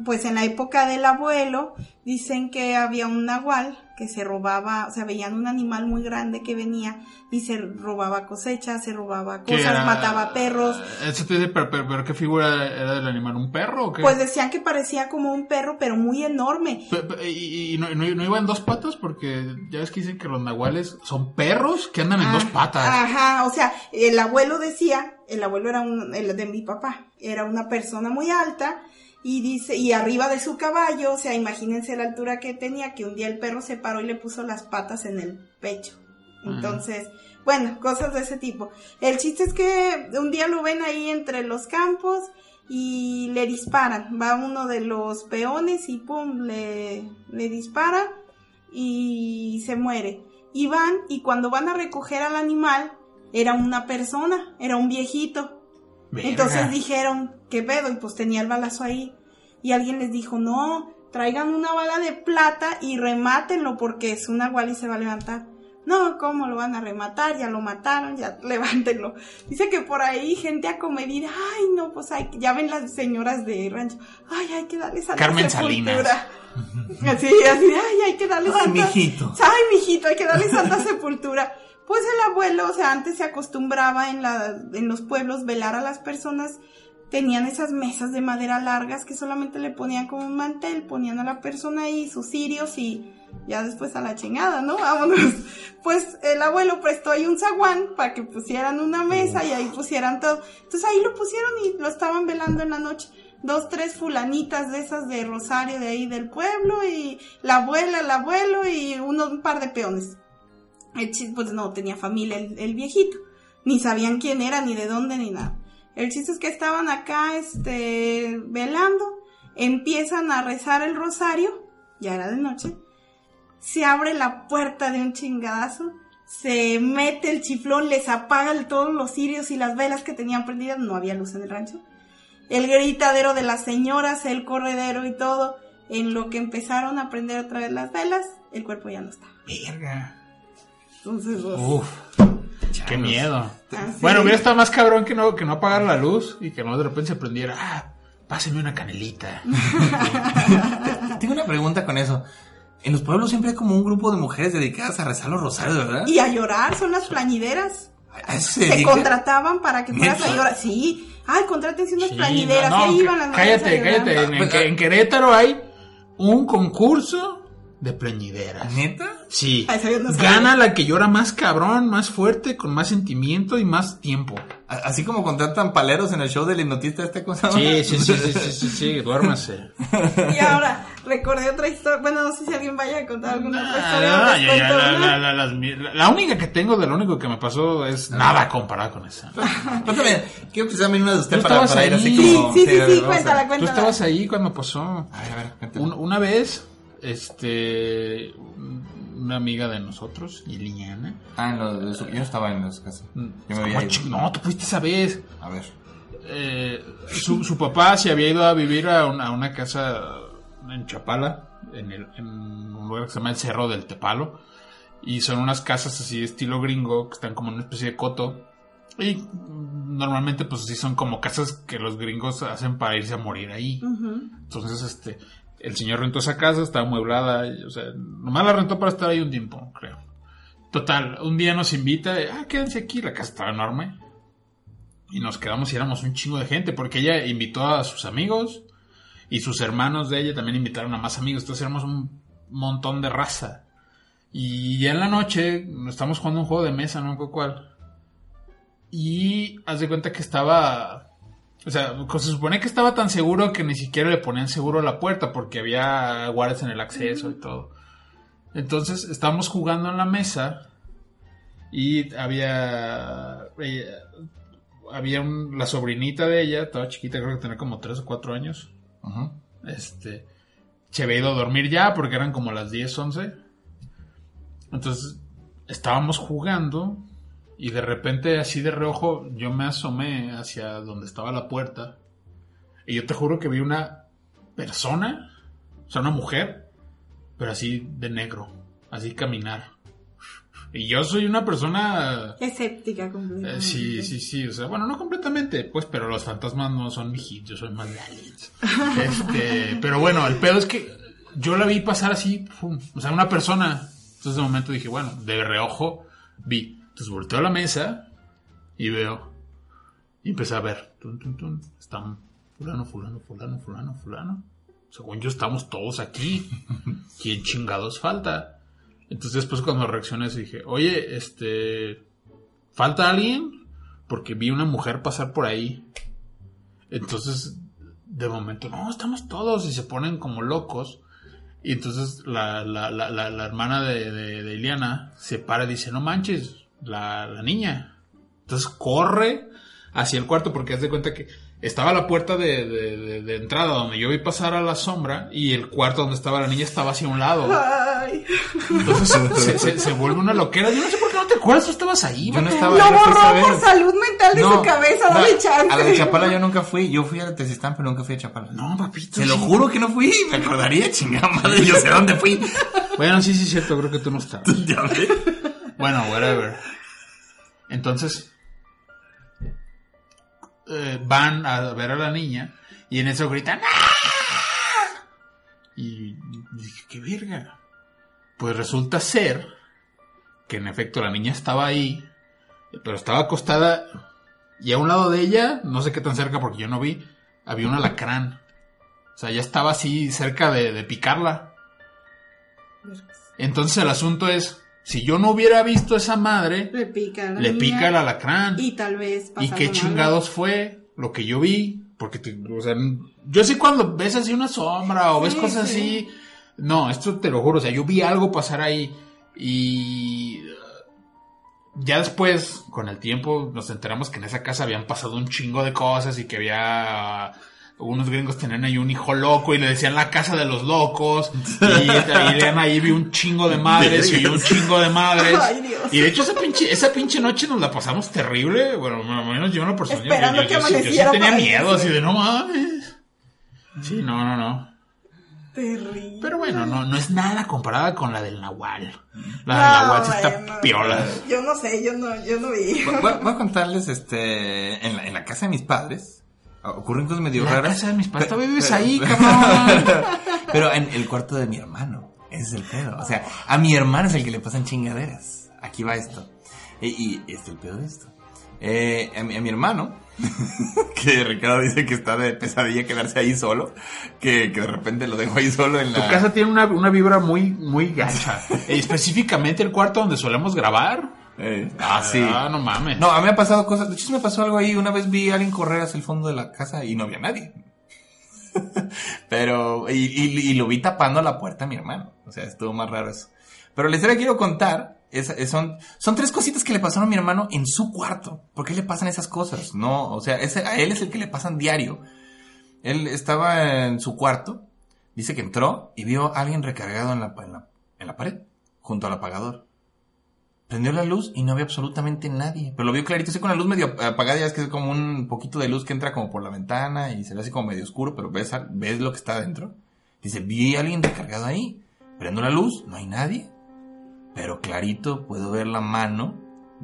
pues en la época del abuelo, dicen que había un nahual que se robaba, o sea, veían un animal muy grande que venía y se robaba cosechas, se robaba ¿Qué cosas, era? mataba perros. Eso te dice, pero, pero, pero ¿qué figura era del animal? ¿Un perro o qué? Pues decían que parecía como un perro, pero muy enorme. Pe- ¿Y, y no, no, no iba en dos patas? Porque ya ves que dicen que los nahuales son perros que andan en dos Ah, patas. Ajá, o sea, el abuelo decía, el abuelo era un, el de mi papá, era una persona muy alta y dice, y arriba de su caballo, o sea, imagínense la altura que tenía, que un día el perro se paró y le puso las patas en el pecho. Entonces, bueno, cosas de ese tipo. El chiste es que un día lo ven ahí entre los campos y le disparan. Va uno de los peones y pum, le, le dispara y se muere. Y van, y cuando van a recoger al animal, era una persona, era un viejito. Verga. Entonces dijeron, ¿qué pedo? Y pues tenía el balazo ahí. Y alguien les dijo, no, traigan una bala de plata y remátenlo porque es una y se va a levantar. No, ¿cómo lo van a rematar? Ya lo mataron, ya levántenlo. Dice que por ahí gente acomedida, ay no, pues hay, ya ven las señoras de rancho, ay, hay que darle santa Carmen sepultura. Así, así, ay, hay que darle Ay, santa. mijito. Ay, mijito, hay que darle santa sepultura. Pues el abuelo, o sea, antes se acostumbraba en, la, en los pueblos velar a las personas. Tenían esas mesas de madera largas que solamente le ponían como un mantel, ponían a la persona ahí sus cirios y ya después a la chingada, ¿no? Vámonos. Pues el abuelo prestó ahí un zaguán para que pusieran una mesa y ahí pusieran todo. Entonces ahí lo pusieron y lo estaban velando en la noche. Dos, tres fulanitas de esas de Rosario de ahí del pueblo y la abuela, el abuelo y uno, un par de peones. El chiste, pues no tenía familia el viejito. Ni sabían quién era, ni de dónde, ni nada. El chiste es que estaban acá, este, velando. Empiezan a rezar el rosario. Ya era de noche. Se abre la puerta de un chingadazo. Se mete el chiflón, les apaga el- todos los cirios y las velas que tenían prendidas. No había luz en el rancho. El gritadero de las señoras, el corredero y todo. En lo que empezaron a prender otra vez las velas, el cuerpo ya no estaba. Verga. Entonces, pues, Uf, qué miedo. Así Bueno, hubiera estado más cabrón que no, que no apagar la luz y que no de repente se prendiera. Ah, páseme una canelita. Tengo una pregunta con eso. En los pueblos siempre hay como un grupo de mujeres dedicadas a rezar los rosarios, ¿verdad? Y a llorar, son las plañideras. ¿A eso se contrataban para que fueras a llorar. Sí. Ay, contrátense unas Sí, plañideras. no, iban las mujeres cállate, cállate. En, en que- en Querétaro hay un concurso de plañideras. ¿Neta? Sí. Ah. Gana la que llora más cabrón, más fuerte, con más sentimiento y más tiempo. Así como contratan paleros en el show del hipnotista este cosa. Sí, sí, sí, sí, sí, sí, sí, duérmase. Y ahora, recordé otra historia. Bueno, no sé si alguien vaya a contar alguna otra historia. Ah, la, una. la- la- las mi- la- la única que tengo de lo único que me pasó es nada comparado con esa. Cuéntame, quiero que sea una de usted para, ir así como... sí, sí, sí, vamos a- cuéntala, Tú cuéntala. estabas ahí cuando pasó. Ay, a ver, una vez, este, una amiga de nosotros, Liliana. Ah, en lo de su- yo no estaba en los casas. Yo me ¿Cómo había ido. No, tú fuiste esa vez. A ver. Eh, su, su papá se había ido a vivir a una, a una casa en Chapala, en, el, en un lugar que se llama el Cerro del Tepalo. Y son unas casas así estilo gringo, que están como en una especie de coto. Y mm, normalmente pues así son como casas que los gringos hacen para irse a morir ahí. Entonces, este, el señor rentó esa casa, estaba amueblada, o sea, nomás la rentó para estar ahí un tiempo, creo. Total, un día nos invita, ah, quédense aquí, la casa estaba enorme. Y nos quedamos y éramos un chingo de gente, porque ella invitó a sus amigos y sus hermanos de ella también invitaron a más amigos, entonces éramos un montón de raza. Y ya en la noche estamos jugando un juego de mesa, no acuerdo cuál. Y haz de cuenta que estaba o sea, se supone que estaba tan seguro que ni siquiera le ponían seguro a la puerta porque había guardias en el acceso y todo. Entonces estábamos jugando en la mesa y había ella- había un- la sobrinita de ella, estaba chiquita, creo que tenía como 3 o 4 años. Este se había ido a dormir ya porque eran como las 10, 11. Entonces estábamos jugando y de repente así de reojo yo me asomé hacia donde estaba la puerta y yo te juro que vi una persona, o sea, una mujer, pero así de negro, así caminar. Y yo soy una persona... Escéptica eh, completamente. sí, sí, sí, o sea, bueno, no completamente, pues, pero los fantasmas no son mi hit, yo soy más de aliens. Este, pero bueno, el pedo es que yo la vi pasar así, pum, o sea, una persona. Entonces de momento dije, bueno, de reojo vi. Entonces volteo a la mesa y veo. Y empecé a ver. Tun, tun, tun. Están fulano, fulano, fulano, fulano, fulano. Según yo estamos todos aquí. ¿Quién chingados falta? Entonces después cuando reaccioné dije, oye, este... ¿Falta alguien? Porque vi una mujer pasar por ahí. Entonces, de momento, no, estamos todos y se ponen como locos. Y entonces la, la, la, la, hermana de, de, de se para y dice, no manches, la, la niña. Entonces corre hacia el cuarto porque haz de cuenta que estaba la puerta de, de, de- de entrada donde yo vi pasar a la sombra y el cuarto donde estaba la niña estaba hacia un lado. Ay. Entonces se, se- se vuelve una loquera. Yo no sé por qué no te acuerdas, tú estabas ahí. Yo no estaba- Lo borró por salud mental de No, su cabeza, no, dale chance. A la de Chapala yo nunca fui. Yo fui a la Tezistán, pero nunca fui a Chapala. No, papito. Se lo juro que no fui. Me acordaría, chingada madre. Yo sé dónde fui. Bueno, sí, sí, es cierto, creo que tú no estabas. Ya ves. Bueno, whatever. Entonces, eh, van a ver a la niña y en eso gritan ¡Ah! Y dije, qué verga. Pues resulta ser que en efecto la niña estaba ahí, pero estaba acostada y a un lado de ella, no sé qué tan cerca porque yo no vi, había un alacrán. O sea, ya estaba así cerca de, de picarla. Entonces el asunto es, si yo no hubiera visto a esa madre, Le pica la le pica el alacrán. Y tal vez ¿Y qué algo chingados fue lo que yo vi? Porque, te- o sea, yo sí cuando ves así una sombra o ves cosas sí. así, no, esto te lo juro, o sea, yo vi algo pasar ahí y ya después, con el tiempo, nos enteramos que en esa casa habían pasado un chingo de cosas y que había... Unos gringos tenían ahí un hijo loco y le decían la casa de los locos. Y, lean ahí vi un chingo de madres y un chingo de madres. Ay, Dios. Y de hecho esa pinche, esa pinche noche nos la pasamos terrible. Bueno, al menos yo en lo personal. yo- Esperando yo, que yo sí- yo sí tenía miedo irse. así de no mames. Sí, no, no, no. Terrible. Pero bueno, no, no es nada comparada con la del Nahual. La del No, Nahual sí está bueno. piola. Yo no sé, yo no, yo no vi. Voy, voy- voy a contarles, este, en la, en la casa de mis padres, ocurren cosas medio La raras. casa de mis padres, Pe- todavía vives pe- ahí, cabrón. Pero en el cuarto de mi hermano, ese es el pedo. O sea, a mi hermano es el que le pasan chingaderas. Aquí va esto. Y, y este es el pedo de esto. Eh, a, mi, a mi hermano, que Ricardo dice que está de pesadilla quedarse ahí solo, que, que de repente lo dejo ahí solo en Tu la... casa tiene una, una vibra muy, muy gacha. Específicamente el cuarto donde solemos grabar. Eh, ah, sí. Ah, no mames. No, a mí me ha pasado cosas. De hecho, me pasó algo ahí. Una vez vi a alguien correr hacia el fondo de la casa y no había nadie. Pero, y, y- y lo vi tapando la puerta a mi hermano. O sea, estuvo más raro eso. Pero la historia que quiero contar es, es- son, son tres cositas que le pasaron a mi hermano en su cuarto. ¿Por qué le pasan esas cosas? No, o sea, ese, a él es el que le pasan diario. Él estaba en su cuarto. Dice que entró y vio a alguien recargado en la, en la, en la pared, junto al apagador. Prendió la luz y no había absolutamente nadie. Pero lo vio clarito, así con la luz medio apagada, ya es que es como un poquito de luz que entra como por la ventana y se ve así como medio oscuro, pero ves, ves lo que está adentro. Dice, vi a alguien recargado ahí. Prendo la luz, no hay nadie. Pero clarito puedo ver la mano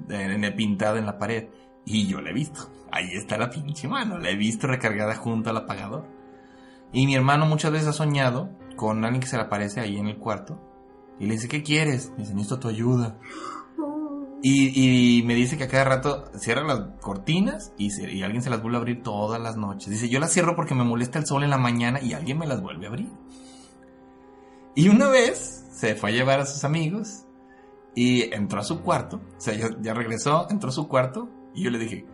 de- pintada en la pared. Y yo la he visto. Ahí está la pinche mano. La he visto recargada junto al apagador. Y mi hermano muchas veces ha soñado con alguien que se le aparece ahí en el cuarto. Y le dice, ¿qué quieres? Dice, necesito tu ayuda. Y, me dice que a cada rato cierra las cortinas y, alguien se las vuelve a abrir todas las noches. Dice, yo las cierro porque me molesta el sol en la mañana y alguien me las vuelve a abrir. Y una vez se fue a llevar a sus amigos y entró a su cuarto. O sea, ya, regresó, entró a su cuarto y yo le dije,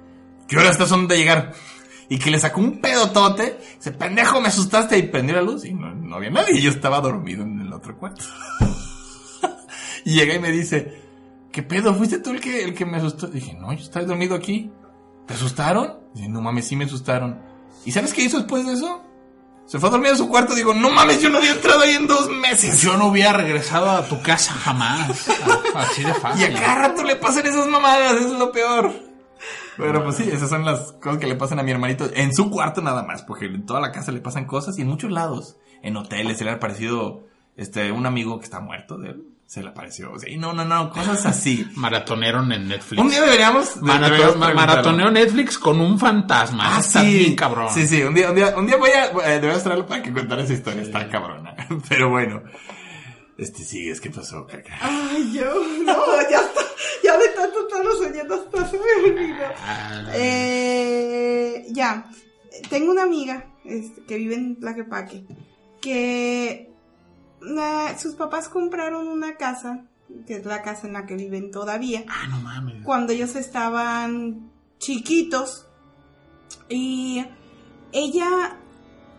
¿qué hora estas son de llegar? Y que le sacó un pedotote. Dice, pendejo, me asustaste y prendió la luz y no, no había nadie. Yo estaba dormido en el otro cuarto. y llega y me dice, ¿qué pedo? ¿Fuiste tú el que, el que me asustó? Dije, no, yo estaba dormido aquí. ¿Te asustaron? Dice, no mames, sí me asustaron. ¿Y sabes qué hizo después de eso? Se fue a dormir a su cuarto. Digo, no mames, yo no había entrado ahí en dos meses. Yo no hubiera regresado a tu casa jamás. Así de Y fácil. a cada rato le pasan esas mamadas, eso es lo peor. Pero pues sí, esas son las cosas que le pasan a mi hermanito. En su cuarto nada más, porque en toda la casa le pasan cosas y en muchos lados. En hoteles, se le ha aparecido este, un amigo que está muerto de él. Se le apareció. O sea, y no, no, no, cosas así. Maratonearon en Netflix. Un día deberíamos... Maratoneo Netflix con un fantasma. Ah, Está sí. bien cabrón. Sí, sí, un día, un día, un día voy a, eh, traerlo para que contara esa historia. Está cabrona. Pero bueno. Este sí, es que pasó, caca. Ay, yo, no, ya está, ya de tanto estarlo soñando hasta se me olvidó. Ah, Eh, ya, tengo una amiga este, que vive en Tlaquepaque, que sus papás compraron una casa, que es la casa en la que viven todavía, ah, no mames. cuando ellos estaban chiquitos y ella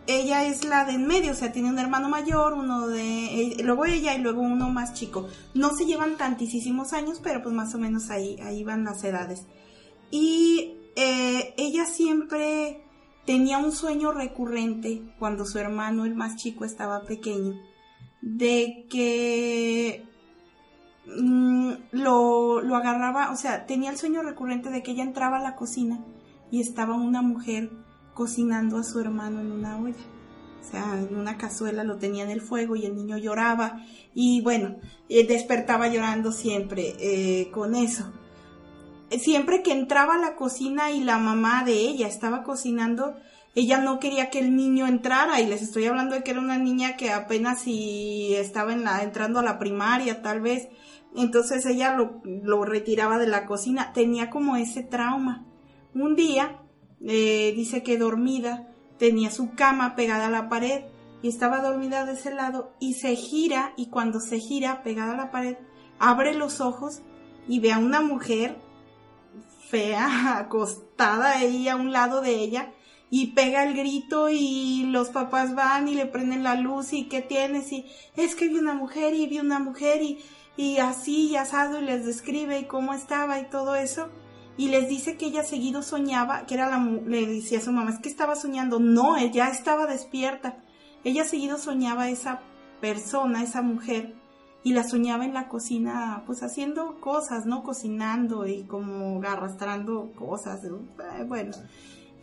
ella es la de en medio, o sea, tiene un hermano mayor, uno de luego ella y luego uno más chico. No se llevan tantísimos años, pero pues más o menos ahí ahí van las edades. Y eh, ella siempre tenía un sueño recurrente cuando su hermano el más chico estaba pequeño de que mm, lo, lo agarraba, o sea, tenía el sueño recurrente de que ella entraba a la cocina y estaba una mujer cocinando a su hermano en una olla. O sea, en una cazuela lo tenía en el fuego y el niño lloraba. Y bueno, eh, despertaba llorando siempre eh, con eso. Siempre que entraba a la cocina y la mamá de ella estaba cocinando, ella no quería que el niño entrara. Y les estoy hablando de que era una niña que apenas si estaba en la, entrando a la primaria, tal vez. Entonces ella lo, retiraba de la cocina. Tenía como ese trauma. Un día, eh, dice que dormida, tenía su cama pegada a la pared y estaba dormida de ese lado y se gira y cuando se gira pegada a la pared, abre los ojos y ve a una mujer fea acostada ahí a un lado de ella y pega el grito y los papás van y le prenden la luz y qué tienes y es que vi una mujer y vi una mujer y, y así y asado y les describe y cómo estaba y todo eso. Y les dice que ella seguido soñaba, que era la, le decía a su mamá, es que estaba soñando, no, ella estaba despierta, ella seguido soñaba esa persona, esa mujer, y la soñaba en la cocina, pues haciendo cosas, ¿no? Cocinando y como arrastrando cosas, bueno.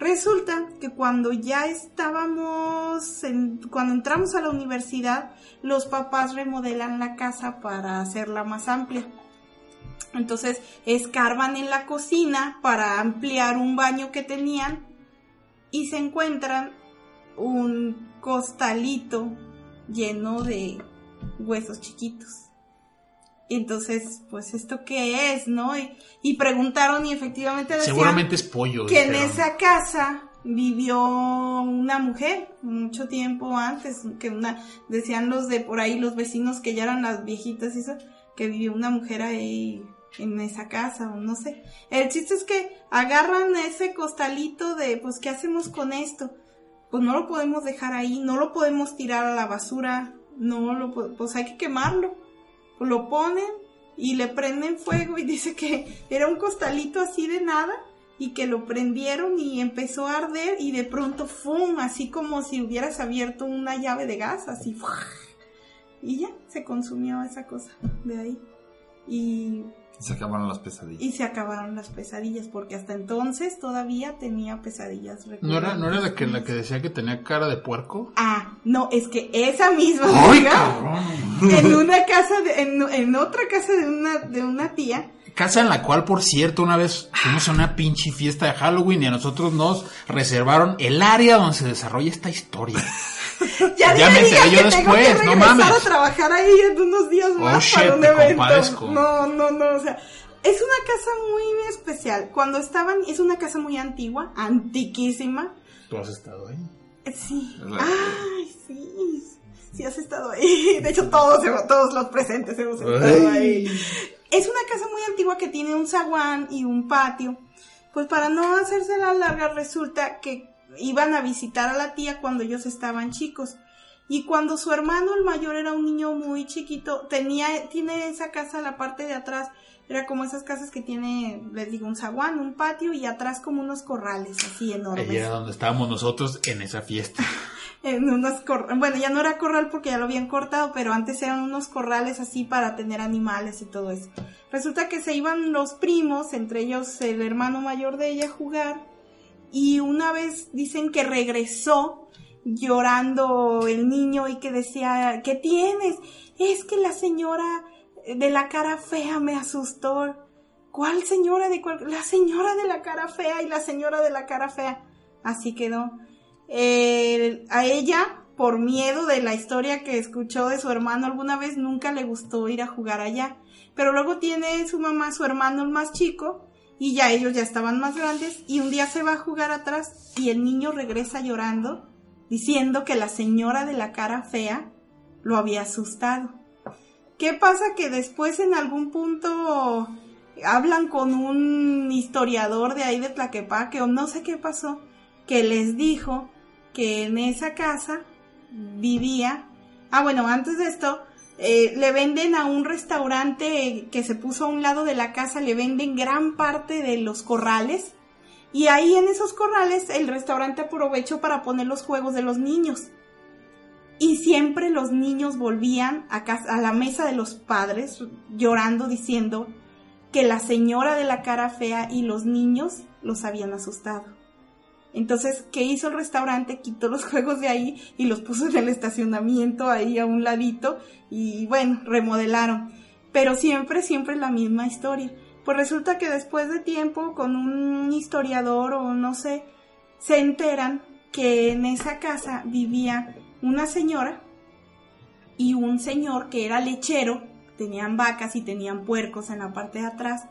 Resulta que cuando ya estábamos, cuando entramos a la universidad, los papás remodelan la casa para hacerla más amplia. Entonces escarban en la cocina para ampliar un baño que tenían y se encuentran un costalito lleno de huesos chiquitos. Entonces, pues, ¿esto qué es, no? Y, preguntaron y efectivamente decían Seguramente es pollo. que en esa casa vivió una mujer mucho tiempo antes, que una, decían los de por ahí, los vecinos que ya eran las viejitas y eso, que vivió una mujer ahí en esa casa o no sé. El chiste es que agarran ese costalito de, pues, ¿qué hacemos con esto? Pues no lo podemos dejar ahí, no lo podemos tirar a la basura, no lo, pues hay que quemarlo. Lo ponen y le prenden fuego y dice que era un costalito así de nada y que lo prendieron y empezó a arder y de pronto ¡fum! así como si hubieras abierto una llave de gas, así y ya se consumió esa cosa de ahí. Y se acabaron las pesadillas. Y se acabaron las pesadillas, porque hasta entonces todavía tenía pesadillas. ¿No era, ¿No era la que, la que decía que tenía cara de puerco? Ah, no, es que esa misma ¡Ay, en una casa, de, en, en, otra casa de una, de una tía. Casa en la cual, por cierto, una vez fuimos a una pinche fiesta de Halloween y a nosotros nos reservaron el área donde se desarrolla esta historia. ya, ya me enteré yo después, no mames. a trabajar ahí en unos días oh, más oh, para un evento. No, no, no, o sea, es una casa muy especial. Cuando estaban, es una casa muy antigua, antiquísima. ¿Tú has estado ahí? Sí. Ay, sí. Sí has estado ahí. De hecho, todos, todos los presentes hemos estado ahí. Es una casa muy antigua que tiene un zaguán y un patio. Pues para no hacerse la larga, resulta que iban a visitar a la tía cuando ellos estaban chicos. Y cuando su hermano, el mayor, era un niño muy chiquito, tenía, tiene esa casa la parte de atrás, era como esas casas que tiene, les digo, un zaguán, un patio y atrás como unos corrales así enormes. Ahí era donde estábamos nosotros en esa fiesta. en unos bueno, ya no era corral porque ya lo habían cortado, pero antes eran unos corrales así para tener animales y todo eso. Resulta que se iban los primos, entre ellos el hermano mayor de ella, a jugar y una vez dicen que regresó llorando el niño y que decía, ¿qué tienes? Es que la señora de la cara fea me asustó. ¿Cuál señora de cuál? La señora de la cara fea y la señora de la cara fea. Así quedó. a ella, por miedo de la historia que escuchó de su hermano alguna vez, nunca le gustó ir a jugar allá. Pero luego tiene su mamá, su hermano el más chico, y ya ellos ya estaban más grandes y un día se va a jugar atrás y el niño regresa llorando diciendo que la señora de la cara fea lo había asustado. ¿Qué pasa? Que después en algún punto hablan con un historiador de ahí de Tlaquepaque o no sé qué pasó, que les dijo que en esa casa vivía, ah bueno, antes de esto, eh, le venden a un restaurante que se puso a un lado de la casa, le venden gran parte de los corrales. Y ahí en esos corrales el restaurante aprovechó para poner los juegos de los niños. Y siempre los niños volvían a, casa, a la mesa de los padres llorando diciendo que la señora de la cara fea y los niños los habían asustado. Entonces, ¿qué hizo el restaurante? Quitó los juegos de ahí y los puso en el estacionamiento ahí a un ladito y bueno, remodelaron. Pero siempre, siempre la misma historia. Pues resulta que después de tiempo, con un historiador o no sé, se enteran que en esa casa vivía una señora y un señor que era lechero, tenían vacas y tenían puercos en la parte de atrás,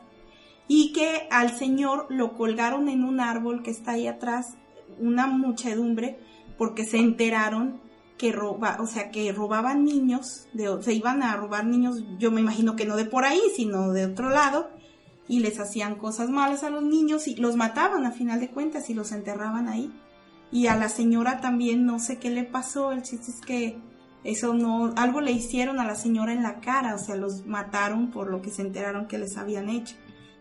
y que al señor lo colgaron en un árbol que está ahí atrás, una muchedumbre, porque se enteraron que roba, o sea, que robaban niños, de, se iban a robar niños, yo me imagino que no de por ahí, sino de otro lado, y les hacían cosas malas a los niños y los mataban a final de cuentas y los enterraban ahí. Y a la señora también no sé qué le pasó, el chiste es que eso no, algo le hicieron a la señora en la cara, o sea, los mataron por lo que se enteraron que les habían hecho.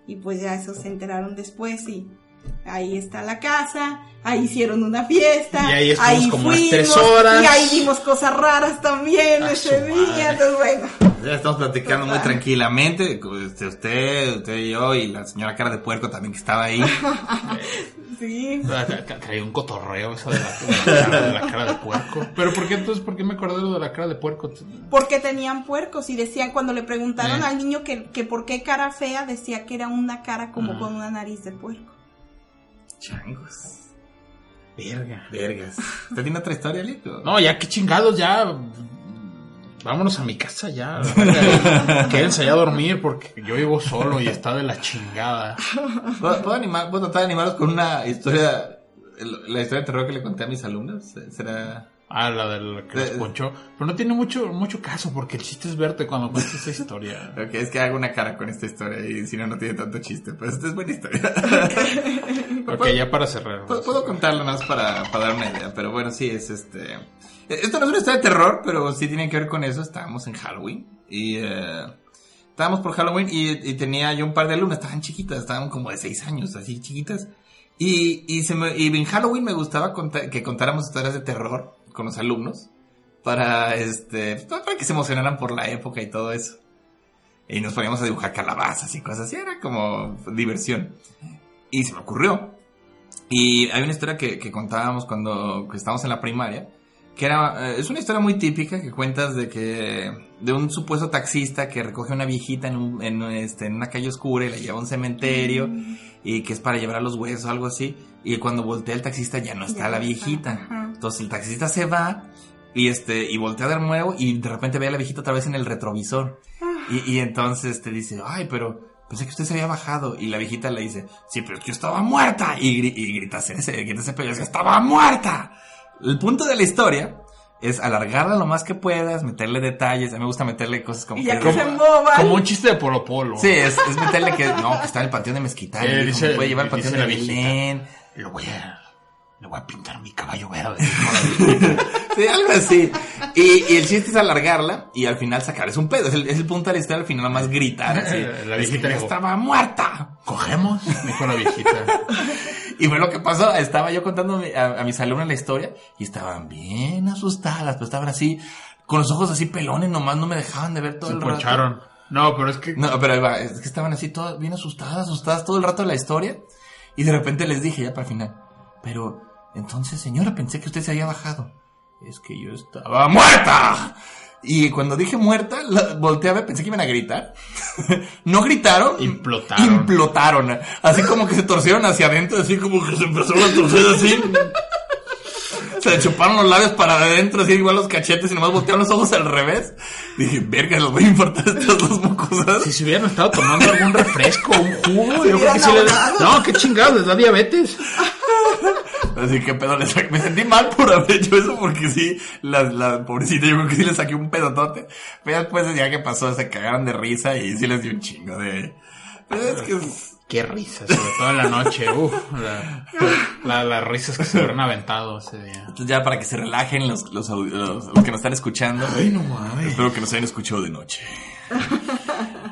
Y pues ya eso se enteraron después y ahí está la casa, ahí hicieron una fiesta, Y ahí estuvimos como fuimos, tres horas. y ahí vimos cosas raras también A ese día, madre. entonces bueno. Ya estamos platicando muy Total. tranquilamente. este, Usted, usted y yo, y la señora cara de puerco también que estaba ahí. Sí. Tra- Traía un cotorreo esa de la, de la cara, de la cara de puerco. Pero ¿por qué entonces, por qué me acordé de lo de la cara de puerco? Porque tenían puercos y decían, cuando le preguntaron Eh. al niño que, que por qué cara fea, decía que era una cara como Ah. con una nariz de puerco. Changos. Verga. Vergas. ¿Usted tiene otra historia, Lito? No, ya qué chingados, ya. Vámonos a mi casa ya. Quédense allá a dormir porque yo vivo solo y está de la chingada. ¿Puedo, puedo animar, puedo tratar de animaros con una historia, la historia de terror que le conté a mis alumnos? ¿Será...? Ah, la del que De- ponchó. Pero no tiene mucho, mucho caso porque el chiste es verte cuando cuentas esta historia. Ok, es que hago una cara con esta historia y si no, no tiene tanto chiste. Pero esta es buena historia. Ok, ya para cerrar. Puedo, puedo contarlo más para, para dar una idea, pero bueno, sí, es este... Esto no es una historia de terror, pero sí tiene que ver con eso. Estábamos en Halloween y... eh, estábamos por Halloween y, y tenía yo un par de alumnas, estaban chiquitas, estaban como de seis años, así chiquitas. Y, y, se me- y en Halloween me gustaba contar- que contáramos historias de terror con los alumnos para, este, para que se emocionaran por la época y todo eso. Y nos poníamos a dibujar calabazas y cosas así, era como diversión. Y se me ocurrió. Y hay una historia que, que contábamos cuando que estábamos en la primaria, que era, eh, es una historia muy típica que cuentas de que, de un supuesto taxista que recoge a una viejita en, un- en, este, en una calle oscura y la lleva a un cementerio y que es para llevar a los huesos o algo así. Y cuando voltea el taxista ya no está Ya la está, viejita. ajá. Entonces el taxista se va y este, y voltea de nuevo y de repente ve a la viejita otra vez en el retrovisor. Y, y entonces te dice, ay, pero pensé que usted se había bajado. Y la viejita le dice, sí, pero es que yo estaba muerta. Y, y grita ese, grita ese es que estaba muerta. El punto de la historia es alargarla lo más que puedas, meterle detalles. A mí me gusta meterle cosas como Y ya que... que se. Como un chiste de Polo Polo. Sí, es, es meterle que, no, que está en el panteón de Mezquital. Eh, y dice- me puede llevar dice panteón de la viejita. Belén. Lo voy a. Le voy a pintar mi caballo verde. Sí, algo así. Y, y el chiste es alargarla y al final sacarles un pedo. Es el, es el punto de la historia, al final nada más gritar así. La Es que viejita ya dijo, estaba muerta. ¿Cogemos? Dijo la viejita. Y fue lo que pasó. Estaba yo contando a, mi- a- a mis alumnos la historia y estaban bien asustadas, pero estaban así, con los ojos así pelones, nomás no me dejaban de ver todo Se el rato. poncharon. No, pero es que. No, pero ahí va, es que estaban así todas bien asustadas, asustadas todo el rato de la historia. Y de repente les dije ya para el final, pero entonces señora, pensé que usted se había bajado. Es que yo estaba muerta. Y cuando dije muerta, la- volteé a ver, pensé que iban a gritar. no gritaron. Implotaron. Implotaron. Así como que se torcieron hacia adentro, así como que se empezaron a torcer así. Se le chuparon los labios para adentro, así igual los cachetes y nomás voltearon los ojos al revés. Dije, verga, los voy a importar estas dos mocosas. Si se hubieran estado tomando algún refresco, un jugo, yo creo que sí les... No, qué chingados, les da diabetes. Así que pedo, le saqué- me sentí mal por haber hecho eso porque sí, la, la pobrecita, yo creo que sí le saqué un pedotote. Pero después ya que pasó, se cagaron de risa y sí les dio un chingo de... Pero es que... es- Qué risas, sobre todo en la noche, uff. La, la- las risas que se hubieran aventado ese día. Entonces ya para que se relajen los, los, los- los que nos están escuchando. no mames. Espero que nos hayan escuchado de noche.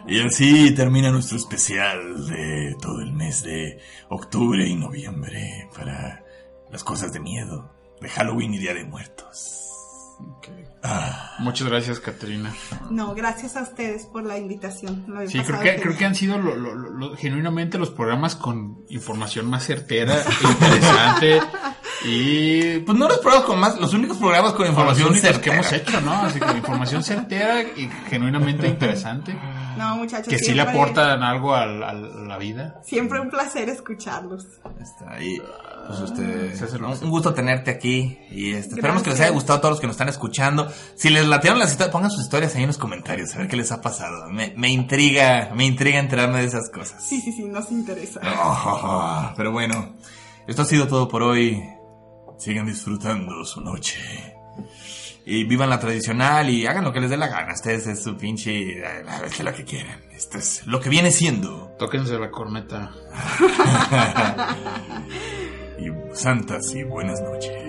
Y así termina nuestro especial de todo el mes de octubre y noviembre para las cosas de miedo, de Halloween y Día de Muertos. Muchas gracias, Caterina. No, gracias a ustedes por la invitación. Lo Sí, creo que, creo que han sido lo- lo- lo- lo- genuinamente los programas con información más certera, e interesante y Pues no los programas con más, los únicos programas con información únicos que hemos hecho, ¿no? Así que información certera y genuinamente interesante, No, muchachos. que sí le aportan algo al- al- a la vida. Siempre un placer escucharlos. Está ahí. Pues este, César un, gusto tenerte aquí y este, esperamos que les haya gustado a todos los que nos están escuchando. Si les latearon las historias, pongan sus historias ahí en los comentarios, a ver qué les ha pasado. Me, me intriga, me intriga enterarme de esas cosas. Sí, sí, sí, nos interesa. Oh, pero bueno, esto ha sido todo por hoy. Sigan disfrutando su noche. Y vivan la tradicional y hagan lo que les dé la gana. Ustedes es su pinche... Es lo que quieran. Esto es lo que viene siendo. Tóquense la corneta. y santas y buenas noches.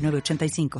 906985.